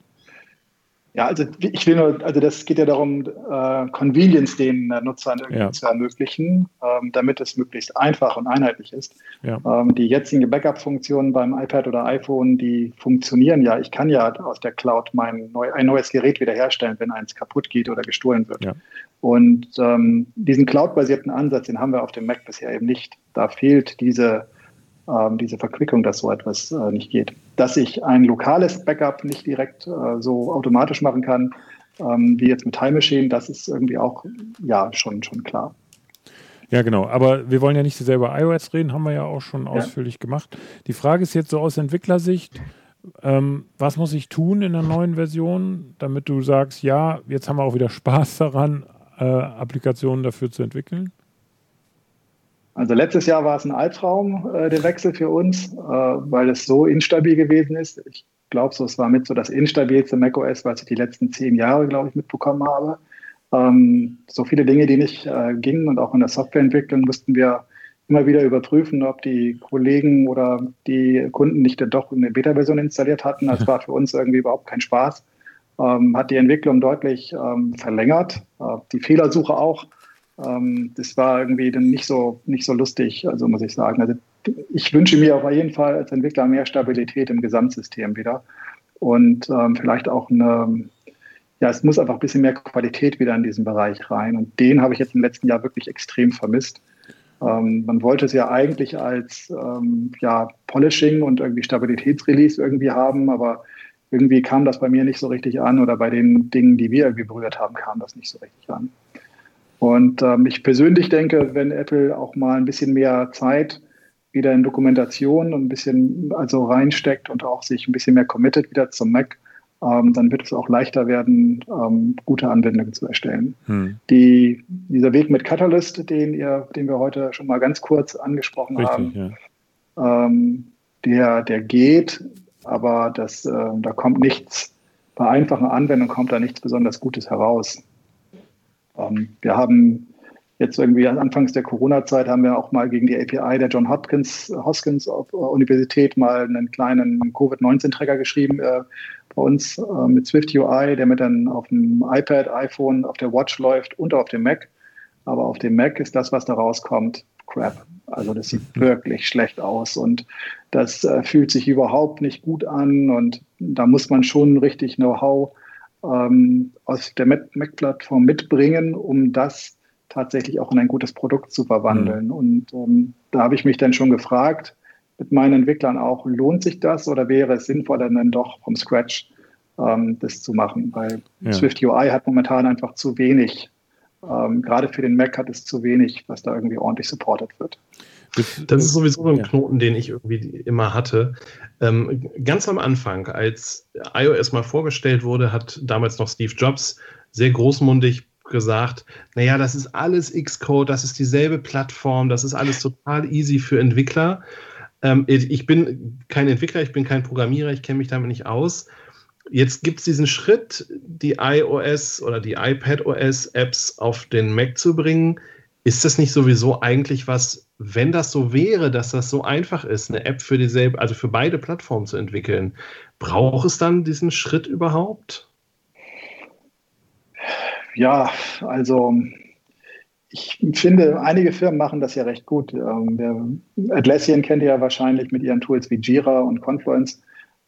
Ja, also ich will nur, also das geht ja darum, äh, Convenience den äh, Nutzern irgendwie ja. zu ermöglichen, ähm, damit es möglichst einfach und einheitlich ist. Ja. Ähm, die jetzigen Backup-Funktionen beim iPad oder iPhone, die funktionieren ja. Ich kann ja aus der Cloud mein neu, ein neues Gerät wiederherstellen, wenn eins kaputt geht oder gestohlen wird. Ja. Und ähm, diesen Cloud-basierten Ansatz, den haben wir auf dem Mac bisher eben nicht. Da fehlt diese diese Verquickung, dass so etwas äh, nicht geht. Dass ich ein lokales Backup nicht direkt äh, so automatisch machen kann, ähm, wie jetzt mit Time Machine, das ist irgendwie auch ja schon, schon klar. Ja, genau. Aber wir wollen ja nicht so sehr über iOS reden, haben wir ja auch schon ja. ausführlich gemacht. Die Frage ist jetzt so aus Entwicklersicht, ähm, was muss ich tun in der neuen Version, damit du sagst, ja, jetzt haben wir auch wieder Spaß daran, äh, Applikationen dafür zu entwickeln? Also letztes Jahr war es ein Albtraum, äh, der Wechsel für uns, äh, weil es so instabil gewesen ist. Ich glaube, so, es war mit so das instabilste macOS, was ich die letzten zehn Jahre, glaube ich, mitbekommen habe. Ähm, so viele Dinge, die nicht äh, gingen und auch in der Softwareentwicklung mussten wir immer wieder überprüfen, ob die Kollegen oder die Kunden nicht doch eine Beta-Version installiert hatten. Das war für uns irgendwie überhaupt kein Spaß. Ähm, hat die Entwicklung deutlich ähm, verlängert, äh, die Fehlersuche auch. Ähm, das war irgendwie dann nicht so, nicht so lustig, also muss ich sagen. Also ich wünsche mir auf jeden Fall als Entwickler mehr Stabilität im Gesamtsystem wieder und ähm, vielleicht auch eine, ja, es muss einfach ein bisschen mehr Qualität wieder in diesen Bereich rein. Und den habe ich jetzt im letzten Jahr wirklich extrem vermisst. Ähm, man wollte es ja eigentlich als ähm, ja, Polishing und irgendwie Stabilitätsrelease irgendwie haben, aber irgendwie kam das bei mir nicht so richtig an oder bei den Dingen, die wir irgendwie berührt haben, kam das nicht so richtig an. Und ähm, ich persönlich denke, wenn Apple auch mal ein bisschen mehr Zeit wieder in Dokumentation und ein bisschen also reinsteckt und auch sich ein bisschen mehr committet wieder zum Mac, ähm, dann wird es auch leichter werden, ähm, gute Anwendungen zu erstellen. Hm. Die, dieser Weg mit Catalyst, den, ihr, den wir heute schon mal ganz kurz angesprochen Richtig, haben, ja. ähm, der, der geht, aber das, äh, da kommt nichts, bei einfachen Anwendungen kommt da nichts besonders Gutes heraus. Ähm, wir haben jetzt irgendwie anfangs der Corona-Zeit haben wir auch mal gegen die API der John Hopkins, Hoskins Universität mal einen kleinen Covid-19-Tracker geschrieben äh, bei uns äh, mit Swift UI, der mit dann auf dem iPad, iPhone, auf der Watch läuft und auf dem Mac. Aber auf dem Mac ist das, was da rauskommt, crap. Also das sieht mhm. wirklich schlecht aus und das äh, fühlt sich überhaupt nicht gut an und da muss man schon richtig Know-how ähm, aus der Mac-Plattform mitbringen, um das tatsächlich auch in ein gutes Produkt zu verwandeln. Mhm. Und ähm, da habe ich mich dann schon gefragt, mit meinen Entwicklern auch, lohnt sich das oder wäre es sinnvoller, dann doch vom Scratch ähm, das zu machen? Weil ja. Swift UI hat momentan einfach zu wenig. Ähm, gerade für den Mac hat es zu wenig, was da irgendwie ordentlich supported wird. Das ist sowieso ein Knoten, den ich irgendwie immer hatte. Ähm, ganz am Anfang, als iOS mal vorgestellt wurde, hat damals noch Steve Jobs sehr großmundig gesagt, naja, das ist alles Xcode, das ist dieselbe Plattform, das ist alles total easy für Entwickler. Ähm, ich bin kein Entwickler, ich bin kein Programmierer, ich kenne mich damit nicht aus. Jetzt gibt es diesen Schritt, die iOS oder die iPadOS-Apps auf den Mac zu bringen. Ist das nicht sowieso eigentlich was, wenn das so wäre, dass das so einfach ist, eine App für dieselbe, also für beide Plattformen zu entwickeln, braucht es dann diesen Schritt überhaupt? Ja, also ich finde, einige Firmen machen das ja recht gut. Ähm, Atlassian kennt ihr ja wahrscheinlich mit ihren Tools wie Jira und Confluence.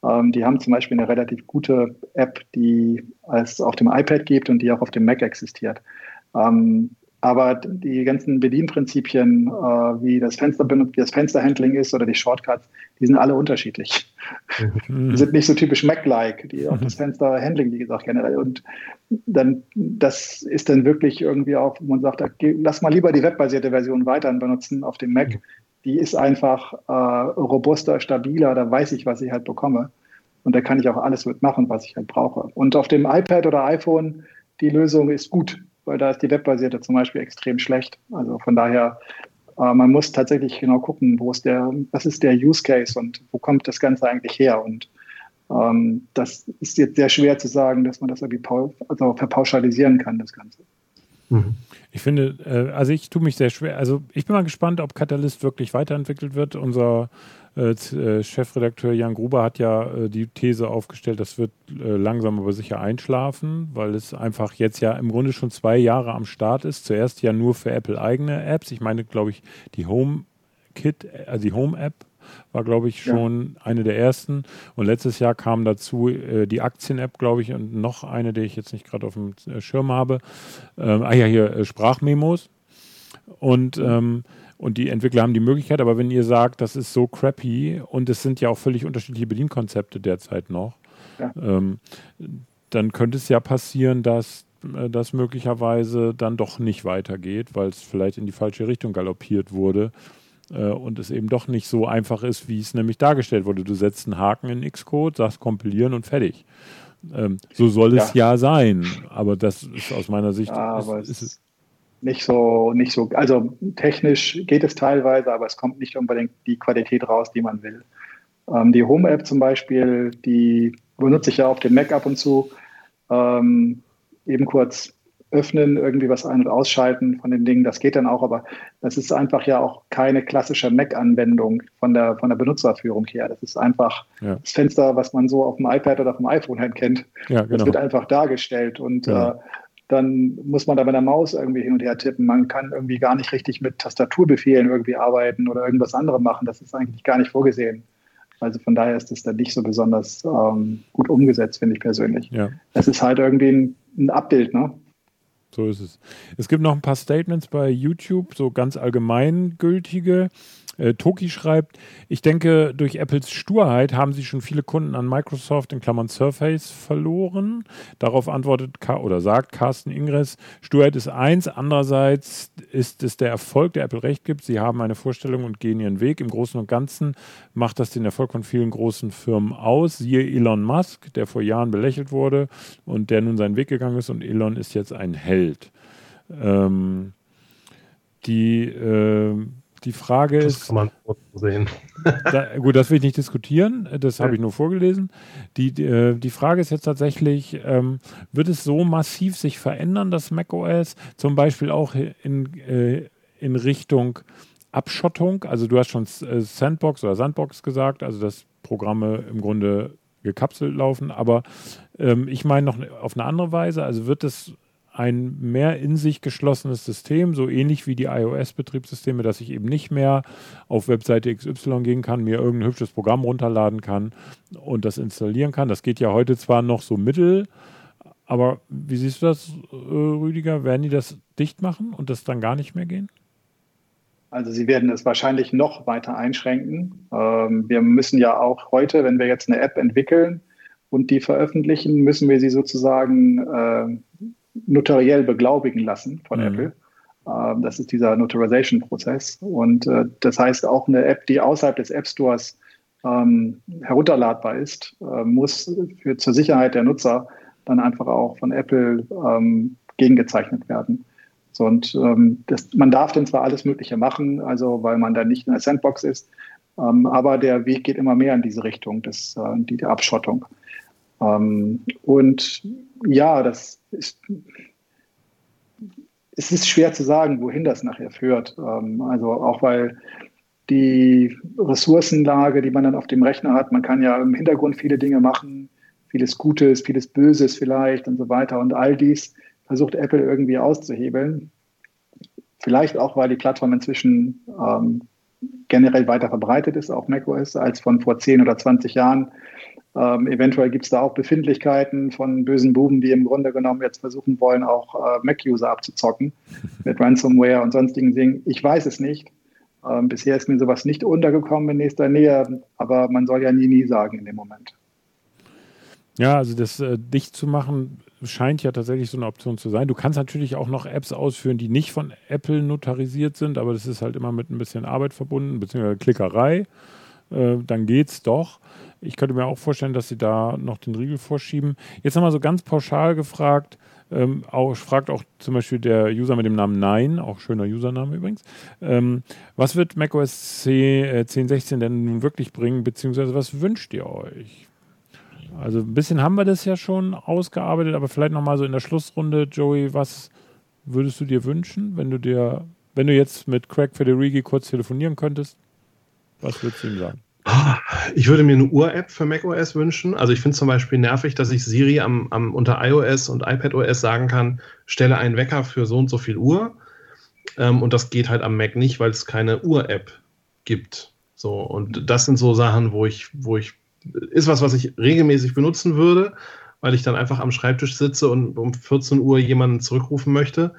Ähm, die haben zum Beispiel eine relativ gute App, die es auf dem iPad gibt und die auch auf dem Mac existiert. Aber die ganzen Bedienprinzipien, äh, wie das Fenster wie das Fensterhandling ist oder die Shortcuts, die sind alle unterschiedlich. Mhm. Die sind nicht so typisch Mac-like, die auf das Fensterhandling, wie gesagt, generell. Und dann, das ist dann wirklich irgendwie auch, wo man sagt, lass mal lieber die webbasierte Version weiterhin benutzen auf dem Mac. Die ist einfach äh, robuster, stabiler, da weiß ich, was ich halt bekomme. Und da kann ich auch alles mitmachen, was ich halt brauche. Und auf dem iPad oder iPhone, die Lösung ist gut weil da ist die webbasierte zum Beispiel extrem schlecht. Also von daher, äh, man muss tatsächlich genau gucken, wo ist der, was ist der Use Case und wo kommt das Ganze eigentlich her? Und ähm, das ist jetzt sehr schwer zu sagen, dass man das irgendwie also verpauschalisieren kann, das Ganze. Mhm. Ich finde, äh, also ich tue mich sehr schwer. Also ich bin mal gespannt, ob Catalyst wirklich weiterentwickelt wird. Unser äh, äh, Chefredakteur Jan Gruber hat ja äh, die These aufgestellt, das wird äh, langsam aber sicher einschlafen, weil es einfach jetzt ja im Grunde schon zwei Jahre am Start ist. Zuerst ja nur für Apple eigene Apps. Ich meine, glaube ich, die Home Kit, also die Home App war, glaube ich, schon ja. eine der ersten. Und letztes Jahr kam dazu äh, die Aktien-App, glaube ich, und noch eine, die ich jetzt nicht gerade auf dem äh, Schirm habe. Ähm, ah ja, hier äh, Sprachmemos. Und, ähm, und die Entwickler haben die Möglichkeit, aber wenn ihr sagt, das ist so crappy und es sind ja auch völlig unterschiedliche Bedienkonzepte derzeit noch, ja. ähm, dann könnte es ja passieren, dass äh, das möglicherweise dann doch nicht weitergeht, weil es vielleicht in die falsche Richtung galoppiert wurde äh, und es eben doch nicht so einfach ist, wie es nämlich dargestellt wurde. Du setzt einen Haken in Xcode, sagst kompilieren und fertig. Ähm, so soll es ja. ja. sein, aber das ist aus meiner Sicht ja, ist, ist nicht so, nicht so, also technisch geht es teilweise, aber es kommt nicht unbedingt die Qualität raus, die man will. Ähm, die Home-App zum Beispiel, die benutze ich ja auf dem Mac ab und zu. Ähm, eben kurz öffnen, irgendwie was ein- und ausschalten von den Dingen. Das geht dann auch, aber das ist einfach ja auch keine klassische Mac-Anwendung von der, von der Benutzerführung her. Das ist einfach ja. das Fenster, was man so auf dem iPad oder auf dem iPhone halt kennt. Ja, genau. Das wird einfach dargestellt und ja. äh, dann muss man da mit der Maus irgendwie hin und her tippen. Man kann irgendwie gar nicht richtig mit Tastaturbefehlen irgendwie arbeiten oder irgendwas anderes machen. Das ist eigentlich gar nicht vorgesehen. Also von daher ist es dann nicht so besonders ähm, gut umgesetzt, finde ich persönlich. Ja. Es ist halt irgendwie ein, ein Abbild, ne? So ist es. Es gibt noch ein paar Statements bei YouTube, so ganz allgemeingültige. Äh, Toki schreibt, ich denke, durch Apples Sturheit haben sie schon viele Kunden an Microsoft in Klammern Surface verloren. Darauf antwortet Ka oder sagt Carsten Ingress, Sturheit ist eins, andererseits ist es der Erfolg, der Apple recht gibt. Sie haben eine Vorstellung und gehen ihren Weg. Im Großen und Ganzen macht das den Erfolg von vielen großen Firmen aus. Siehe Elon Musk, der vor Jahren belächelt wurde und der nun seinen Weg gegangen ist und Elon ist jetzt ein Held. Ähm, die äh, die Frage das ist. Das kann man sehen. (laughs) da, gut, das will ich nicht diskutieren. Das habe ich nur vorgelesen. Die, die, äh, die, Frage ist jetzt tatsächlich: ähm, Wird es so massiv sich verändern, das macOS? Zum Beispiel auch in, äh, in Richtung Abschottung. Also, du hast schon äh, Sandbox oder Sandbox gesagt, also dass Programme im Grunde gekapselt laufen. Aber ähm, ich meine noch auf eine andere Weise. Also, wird es ein mehr in sich geschlossenes System, so ähnlich wie die iOS-Betriebssysteme, dass ich eben nicht mehr auf Webseite XY gehen kann, mir irgendein hübsches Programm runterladen kann und das installieren kann. Das geht ja heute zwar noch so mittel, aber wie siehst du das, äh, Rüdiger? Werden die das dicht machen und das dann gar nicht mehr gehen? Also sie werden es wahrscheinlich noch weiter einschränken. Ähm, wir müssen ja auch heute, wenn wir jetzt eine App entwickeln und die veröffentlichen, müssen wir sie sozusagen äh, notariell beglaubigen lassen von mhm. Apple. Ähm, das ist dieser Notarization-Prozess. Und äh, das heißt, auch eine App, die außerhalb des App Stores ähm, herunterladbar ist, äh, muss für, zur Sicherheit der Nutzer dann einfach auch von Apple ähm, gegengezeichnet werden. So, und ähm, das, man darf dann zwar alles Mögliche machen, also weil man da nicht in der Sandbox ist, ähm, aber der Weg geht immer mehr in diese Richtung, das, äh, die, die Abschottung. Ähm, und ja, das ist, es ist schwer zu sagen, wohin das nachher führt. Ähm, also auch weil die Ressourcenlage, die man dann auf dem Rechner hat, man kann ja im Hintergrund viele Dinge machen, vieles Gutes, vieles Böses vielleicht und so weiter. Und all dies versucht Apple irgendwie auszuhebeln. Vielleicht auch, weil die Plattform inzwischen ähm, generell weiter verbreitet ist, auch macOS, als von vor 10 oder 20 Jahren. Ähm, eventuell gibt es da auch Befindlichkeiten von bösen Buben, die im Grunde genommen jetzt versuchen wollen, auch äh, Mac-User abzuzocken (laughs) mit Ransomware und sonstigen Dingen. Ich weiß es nicht. Ähm, bisher ist mir sowas nicht untergekommen in nächster Nähe, aber man soll ja nie, nie sagen in dem Moment. Ja, also das äh, dicht zu machen scheint ja tatsächlich so eine Option zu sein. Du kannst natürlich auch noch Apps ausführen, die nicht von Apple notarisiert sind, aber das ist halt immer mit ein bisschen Arbeit verbunden, beziehungsweise Klickerei. Äh, dann geht's doch. Ich könnte mir auch vorstellen, dass sie da noch den Riegel vorschieben. Jetzt nochmal so ganz pauschal gefragt, ähm, auch, fragt auch zum Beispiel der User mit dem Namen Nein, auch schöner Username übrigens, ähm, was wird macOS 10, äh, 10.16 denn nun wirklich bringen, beziehungsweise was wünscht ihr euch? Also ein bisschen haben wir das ja schon ausgearbeitet, aber vielleicht nochmal so in der Schlussrunde, Joey, was, würdest du dir wünschen, wenn du dir, wenn du jetzt mit Craig Federighi kurz telefonieren könntest? Was würdest du ihm sagen? Ich würde mir eine Uhr-App für macOS wünschen. Also ich finde zum Beispiel nervig, dass ich Siri am, am, unter iOS und iPadOS sagen kann, stelle einen Wecker für so und so viel Uhr. Ähm, und das geht halt am Mac nicht, weil es keine Uhr-App gibt. So, und das sind so Sachen, wo ich, wo ich, ist was, was ich regelmäßig benutzen würde, weil ich dann einfach am Schreibtisch sitze und um 14 Uhr jemanden zurückrufen möchte.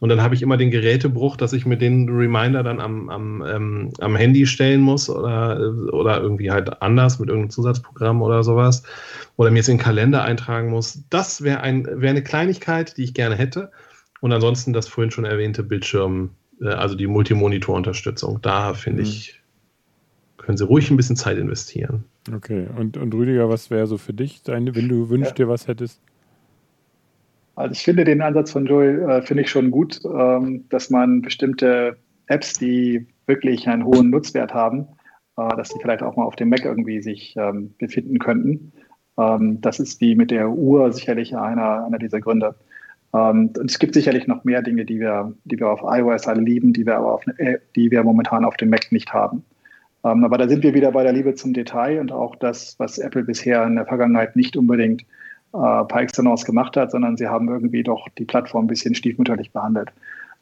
Und dann habe ich immer den Gerätebruch, dass ich mir den Reminder dann am, am, ähm, am Handy stellen muss oder, oder irgendwie halt anders mit irgendeinem Zusatzprogramm oder sowas. Oder mir jetzt in den Kalender eintragen muss. Das wäre ein, wär eine Kleinigkeit, die ich gerne hätte. Und ansonsten das vorhin schon erwähnte Bildschirm, äh, also die Multimonitor-Unterstützung. Da finde mhm. ich, können Sie ruhig ein bisschen Zeit investieren. Okay, und, und Rüdiger, was wäre so für dich, deine, wenn du wünschst ja. dir was hättest? Also ich finde den Ansatz von Joel, äh, finde ich schon gut, ähm, dass man bestimmte Apps, die wirklich einen hohen Nutzwert haben, äh, dass die vielleicht auch mal auf dem Mac irgendwie sich ähm, befinden könnten. Ähm, das ist die mit der Uhr sicherlich einer, einer dieser Gründe. Ähm, und es gibt sicherlich noch mehr Dinge, die wir, die wir auf iOS alle lieben, die wir aber auf, äh, die wir momentan auf dem Mac nicht haben. Ähm, aber da sind wir wieder bei der Liebe zum Detail und auch das, was Apple bisher in der Vergangenheit nicht unbedingt äh, par excellence gemacht hat, sondern sie haben irgendwie doch die Plattform ein bisschen stiefmütterlich behandelt.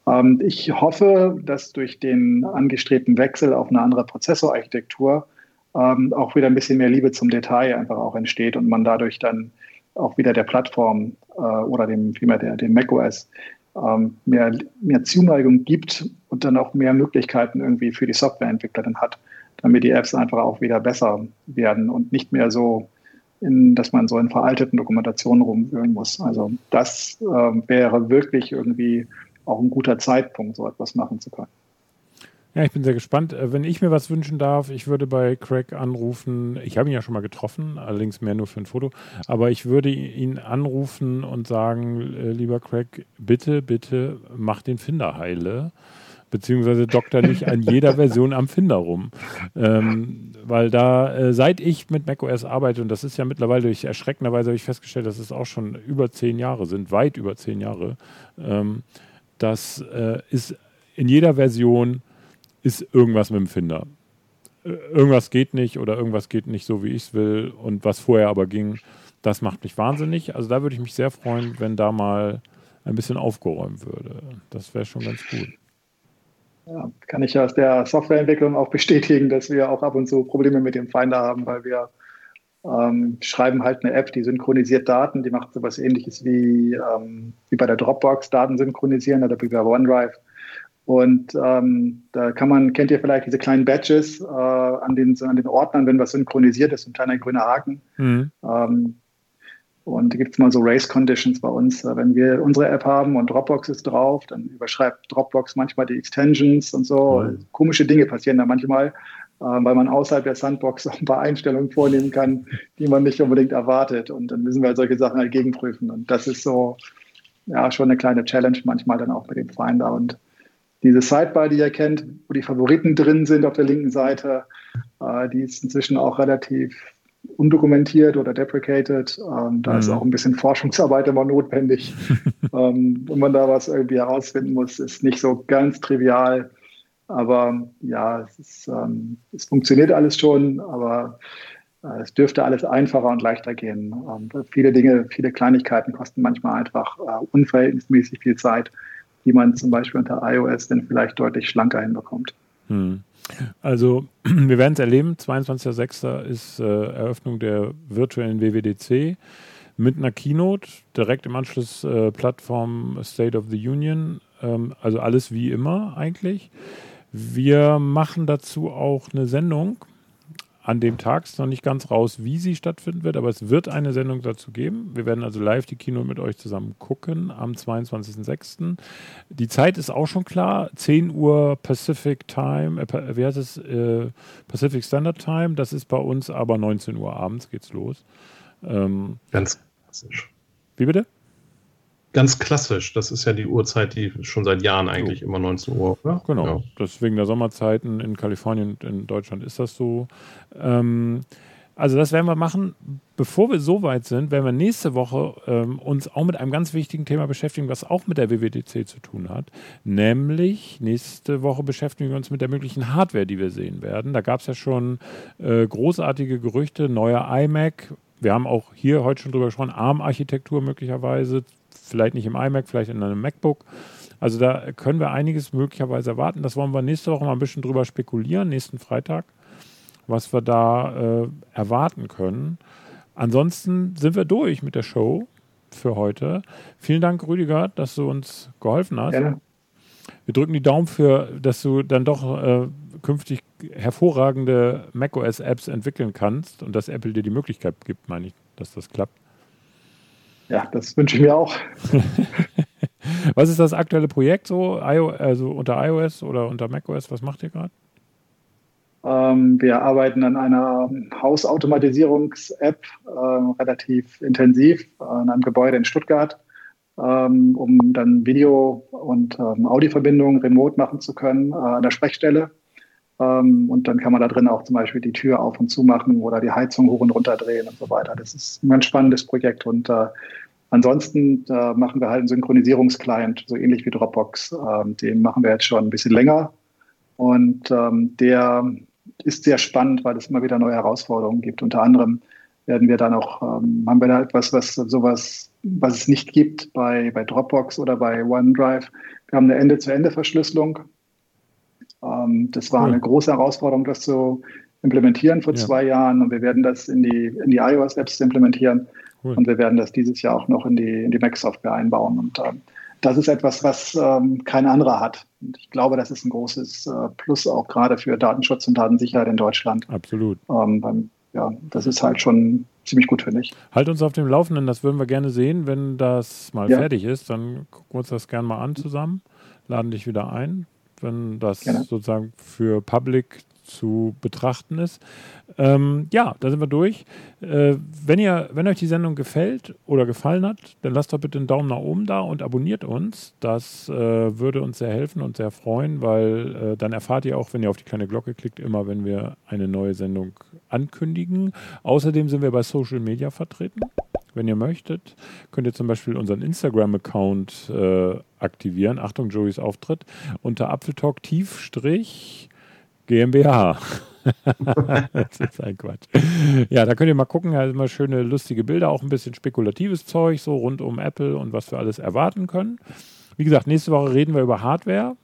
Ähm, ich hoffe, dass durch den angestrebten Wechsel auf eine andere Prozessorarchitektur ähm, auch wieder ein bisschen mehr Liebe zum Detail einfach auch entsteht und man dadurch dann auch wieder der Plattform äh, oder dem, vielmehr der, dem macOS ähm, mehr, mehr Zuneigung gibt und dann auch mehr Möglichkeiten irgendwie für die Softwareentwickler dann hat, damit die Apps einfach auch wieder besser werden und nicht mehr so in, dass man so in veralteten Dokumentationen rumwühlen muss. Also das äh, wäre wirklich irgendwie auch ein guter Zeitpunkt, so etwas machen zu können. Ja, ich bin sehr gespannt. Äh, wenn ich mir was wünschen darf, ich würde bei Craig anrufen. Ich habe ihn ja schon mal getroffen, allerdings mehr nur für ein Foto. Aber ich würde ihn anrufen und sagen, äh, lieber Craig, bitte, bitte mach den Finder heile beziehungsweise Doktor nicht an jeder (laughs) Version am Finder rum. Ähm, weil da, äh, seit ich mit macOS arbeite, und das ist ja mittlerweile durch erschreckenderweise habe ich festgestellt, dass es auch schon über zehn Jahre sind, weit über zehn Jahre, ähm, das äh, ist in jeder Version ist irgendwas mit dem Finder. Äh, irgendwas geht nicht oder irgendwas geht nicht so, wie ich es will und was vorher aber ging, das macht mich wahnsinnig. Also da würde ich mich sehr freuen, wenn da mal ein bisschen aufgeräumt würde. Das wäre schon ganz gut. Ja, kann ich aus der Softwareentwicklung auch bestätigen, dass wir auch ab und zu Probleme mit dem Finder haben, weil wir ähm, schreiben halt eine App, die synchronisiert Daten, die macht sowas ähnliches wie, ähm, wie bei der Dropbox Daten synchronisieren oder wie bei OneDrive. Und ähm, da kann man, kennt ihr vielleicht diese kleinen Badges äh, an, den, an den Ordnern, wenn was synchronisiert ist, ein kleiner grüner Haken. Mhm. Ähm, und da gibt es mal so Race Conditions bei uns. Äh, wenn wir unsere App haben und Dropbox ist drauf, dann überschreibt Dropbox manchmal die Extensions und so. Mhm. Komische Dinge passieren da manchmal, äh, weil man außerhalb der Sandbox auch (laughs) ein paar Einstellungen vornehmen kann, die man nicht unbedingt erwartet. Und dann müssen wir halt solche Sachen halt gegenprüfen. Und das ist so, ja, schon eine kleine Challenge manchmal dann auch mit dem Finder. Und diese Sidebar, die ihr kennt, wo die Favoriten drin sind auf der linken Seite, äh, die ist inzwischen auch relativ undokumentiert oder deprecated. Ähm, da mhm. ist auch ein bisschen Forschungsarbeit immer notwendig. (laughs) ähm, wenn man da was irgendwie herausfinden muss, ist nicht so ganz trivial. Aber ja, es, ist, ähm, es funktioniert alles schon, aber äh, es dürfte alles einfacher und leichter gehen. Ähm, viele Dinge, viele Kleinigkeiten kosten manchmal einfach äh, unverhältnismäßig viel Zeit, die man zum Beispiel unter iOS dann vielleicht deutlich schlanker hinbekommt. Mhm. Also, (clears throat) wir werden es erleben. 22.06. ist äh, Eröffnung der virtuellen WWDC mit einer Keynote, direkt im Anschluss äh, Plattform State of the Union. Ähm, also alles wie immer eigentlich. Wir machen dazu auch eine Sendung an dem Tag ist noch nicht ganz raus, wie sie stattfinden wird, aber es wird eine Sendung dazu geben. Wir werden also live die Kino mit euch zusammen gucken am 22.06. Die Zeit ist auch schon klar, 10 Uhr Pacific Time, äh, wie heißt es, äh, Pacific Standard Time, das ist bei uns aber 19 Uhr abends geht's los. Ähm, Ganz klassisch. Wie bitte? Ganz klassisch. Das ist ja die Uhrzeit, die schon seit Jahren eigentlich so. immer 19 Uhr. Oder? Genau. Ja. Das wegen der Sommerzeiten in Kalifornien und in Deutschland ist das so. Ähm, Also das werden wir machen. Bevor wir so weit sind, werden wir nächste Woche ähm, uns auch mit einem ganz wichtigen Thema beschäftigen, was auch mit der WWDC zu tun hat. Nämlich nächste Woche beschäftigen wir uns mit der möglichen Hardware, die wir sehen werden. Da gab es ja schon äh, großartige Gerüchte, neuer iMac. Wir haben auch hier heute schon drüber gesprochen, ARM-Architektur möglicherweise, vielleicht nicht im iMac, vielleicht in einem MacBook. Also da können wir einiges möglicherweise erwarten. Das wollen wir nächste Woche mal ein bisschen drüber spekulieren, nächsten Freitag was wir da äh, erwarten können. Ansonsten sind wir durch mit der Show für heute. Vielen Dank, Rüdiger, dass du uns geholfen hast. Gerne. Wir drücken die Daumen für, dass du dann doch äh, künftig hervorragende macOS-Apps entwickeln kannst und dass Apple dir die Möglichkeit gibt, meine ich, dass das klappt. Ja, das wünsche ich mir auch. (laughs) was ist das aktuelle Projekt so, also unter iOS oder unter macOS? Was macht ihr gerade? Ähm, wir arbeiten an einer Hausautomatisierungs-App äh, relativ intensiv an einem Gebäude in Stuttgart, ähm, um dann Video- und ähm, Audioverbindungen remote machen zu können äh, an der Sprechstelle. Ähm, und dann kann man da drin auch zum Beispiel die Tür auf und zu machen oder die Heizung hoch und runter drehen und so weiter. Das ist ein ganz spannendes Projekt. Und äh, ansonsten äh, machen wir halt einen Synchronisierungsclient, so ähnlich wie Dropbox. Ähm, den machen wir jetzt schon ein bisschen länger. Und ähm, der ist sehr spannend, weil es immer wieder neue Herausforderungen gibt. Unter anderem werden wir dann auch, ähm, haben wir da etwas, was sowas, was es nicht gibt bei, bei Dropbox oder bei OneDrive. Wir haben eine Ende-zu-Ende-Verschlüsselung. Ähm, das war cool. eine große Herausforderung, das zu implementieren vor ja. zwei Jahren und wir werden das in die, in die iOS-Apps implementieren cool. und wir werden das dieses Jahr auch noch in die, in die Mac-Software einbauen. Und ähm, das ist etwas, was ähm, kein anderer hat. Und ich glaube, das ist ein großes äh, Plus auch gerade für Datenschutz und Datensicherheit in Deutschland. Absolut. Ähm, ja, das ist halt schon ziemlich gut, finde ich. Halt uns auf dem Laufenden, das würden wir gerne sehen. Wenn das mal ja. fertig ist, dann gucken wir uns das gerne mal an zusammen, laden dich wieder ein. Wenn das gerne. sozusagen für Public zu betrachten ist. Ähm, ja, da sind wir durch. Äh, wenn, ihr, wenn euch die Sendung gefällt oder gefallen hat, dann lasst doch bitte einen Daumen nach oben da und abonniert uns. Das äh, würde uns sehr helfen und sehr freuen, weil äh, dann erfahrt ihr auch, wenn ihr auf die kleine Glocke klickt, immer, wenn wir eine neue Sendung ankündigen. Außerdem sind wir bei Social Media vertreten. Wenn ihr möchtet, könnt ihr zum Beispiel unseren Instagram-Account äh, aktivieren. Achtung, Joeys Auftritt unter Apfeltalk Tiefstrich GmbH. (laughs) das ist ein Quatsch. Ja, da könnt ihr mal gucken, da sind immer schöne, lustige Bilder, auch ein bisschen spekulatives Zeug, so rund um Apple und was wir alles erwarten können. Wie gesagt, nächste Woche reden wir über Hardware.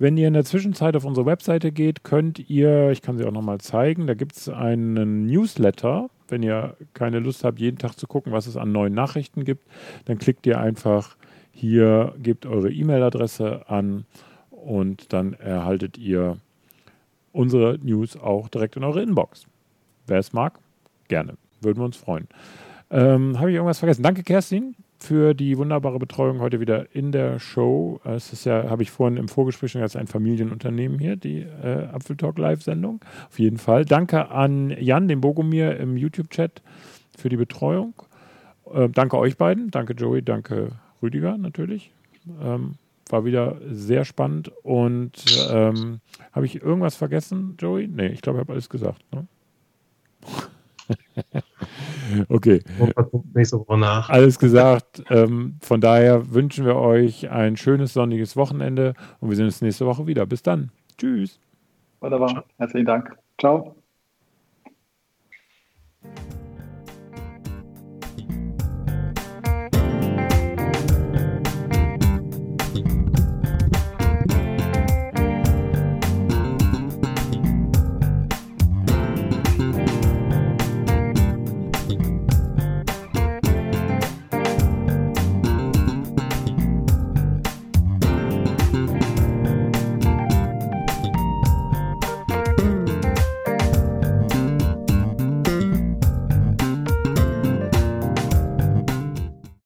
Wenn ihr in der Zwischenzeit auf unsere Webseite geht, könnt ihr, ich kann sie auch nochmal zeigen, da gibt es einen Newsletter. Wenn ihr keine Lust habt, jeden Tag zu gucken, was es an neuen Nachrichten gibt, dann klickt ihr einfach hier, gebt eure E-Mail-Adresse an und dann erhaltet ihr unsere News auch direkt in eure Inbox. Wer es mag, gerne. Würden wir uns freuen. Ähm, Habe ich irgendwas vergessen? Danke, Kerstin, für die wunderbare Betreuung heute wieder in der Show. Es ist ja, habe ich vorhin im Vorgespräch schon als ein Familienunternehmen hier, die äh, Apfeltalk Live-Sendung. Auf jeden Fall. Danke an Jan, den Bogomir im YouTube-Chat für die Betreuung. Äh, danke euch beiden. Danke Joey, danke Rüdiger natürlich. Ähm, war wieder sehr spannend. Und ähm, habe ich irgendwas vergessen, Joey? Nee, ich glaube, ich habe alles gesagt. Ne? (laughs) okay. Nächste Woche nach. Alles gesagt. Ähm, von daher wünschen wir euch ein schönes sonniges Wochenende und wir sehen uns nächste Woche wieder. Bis dann. Tschüss. Wunderbar. Herzlichen Dank. Ciao.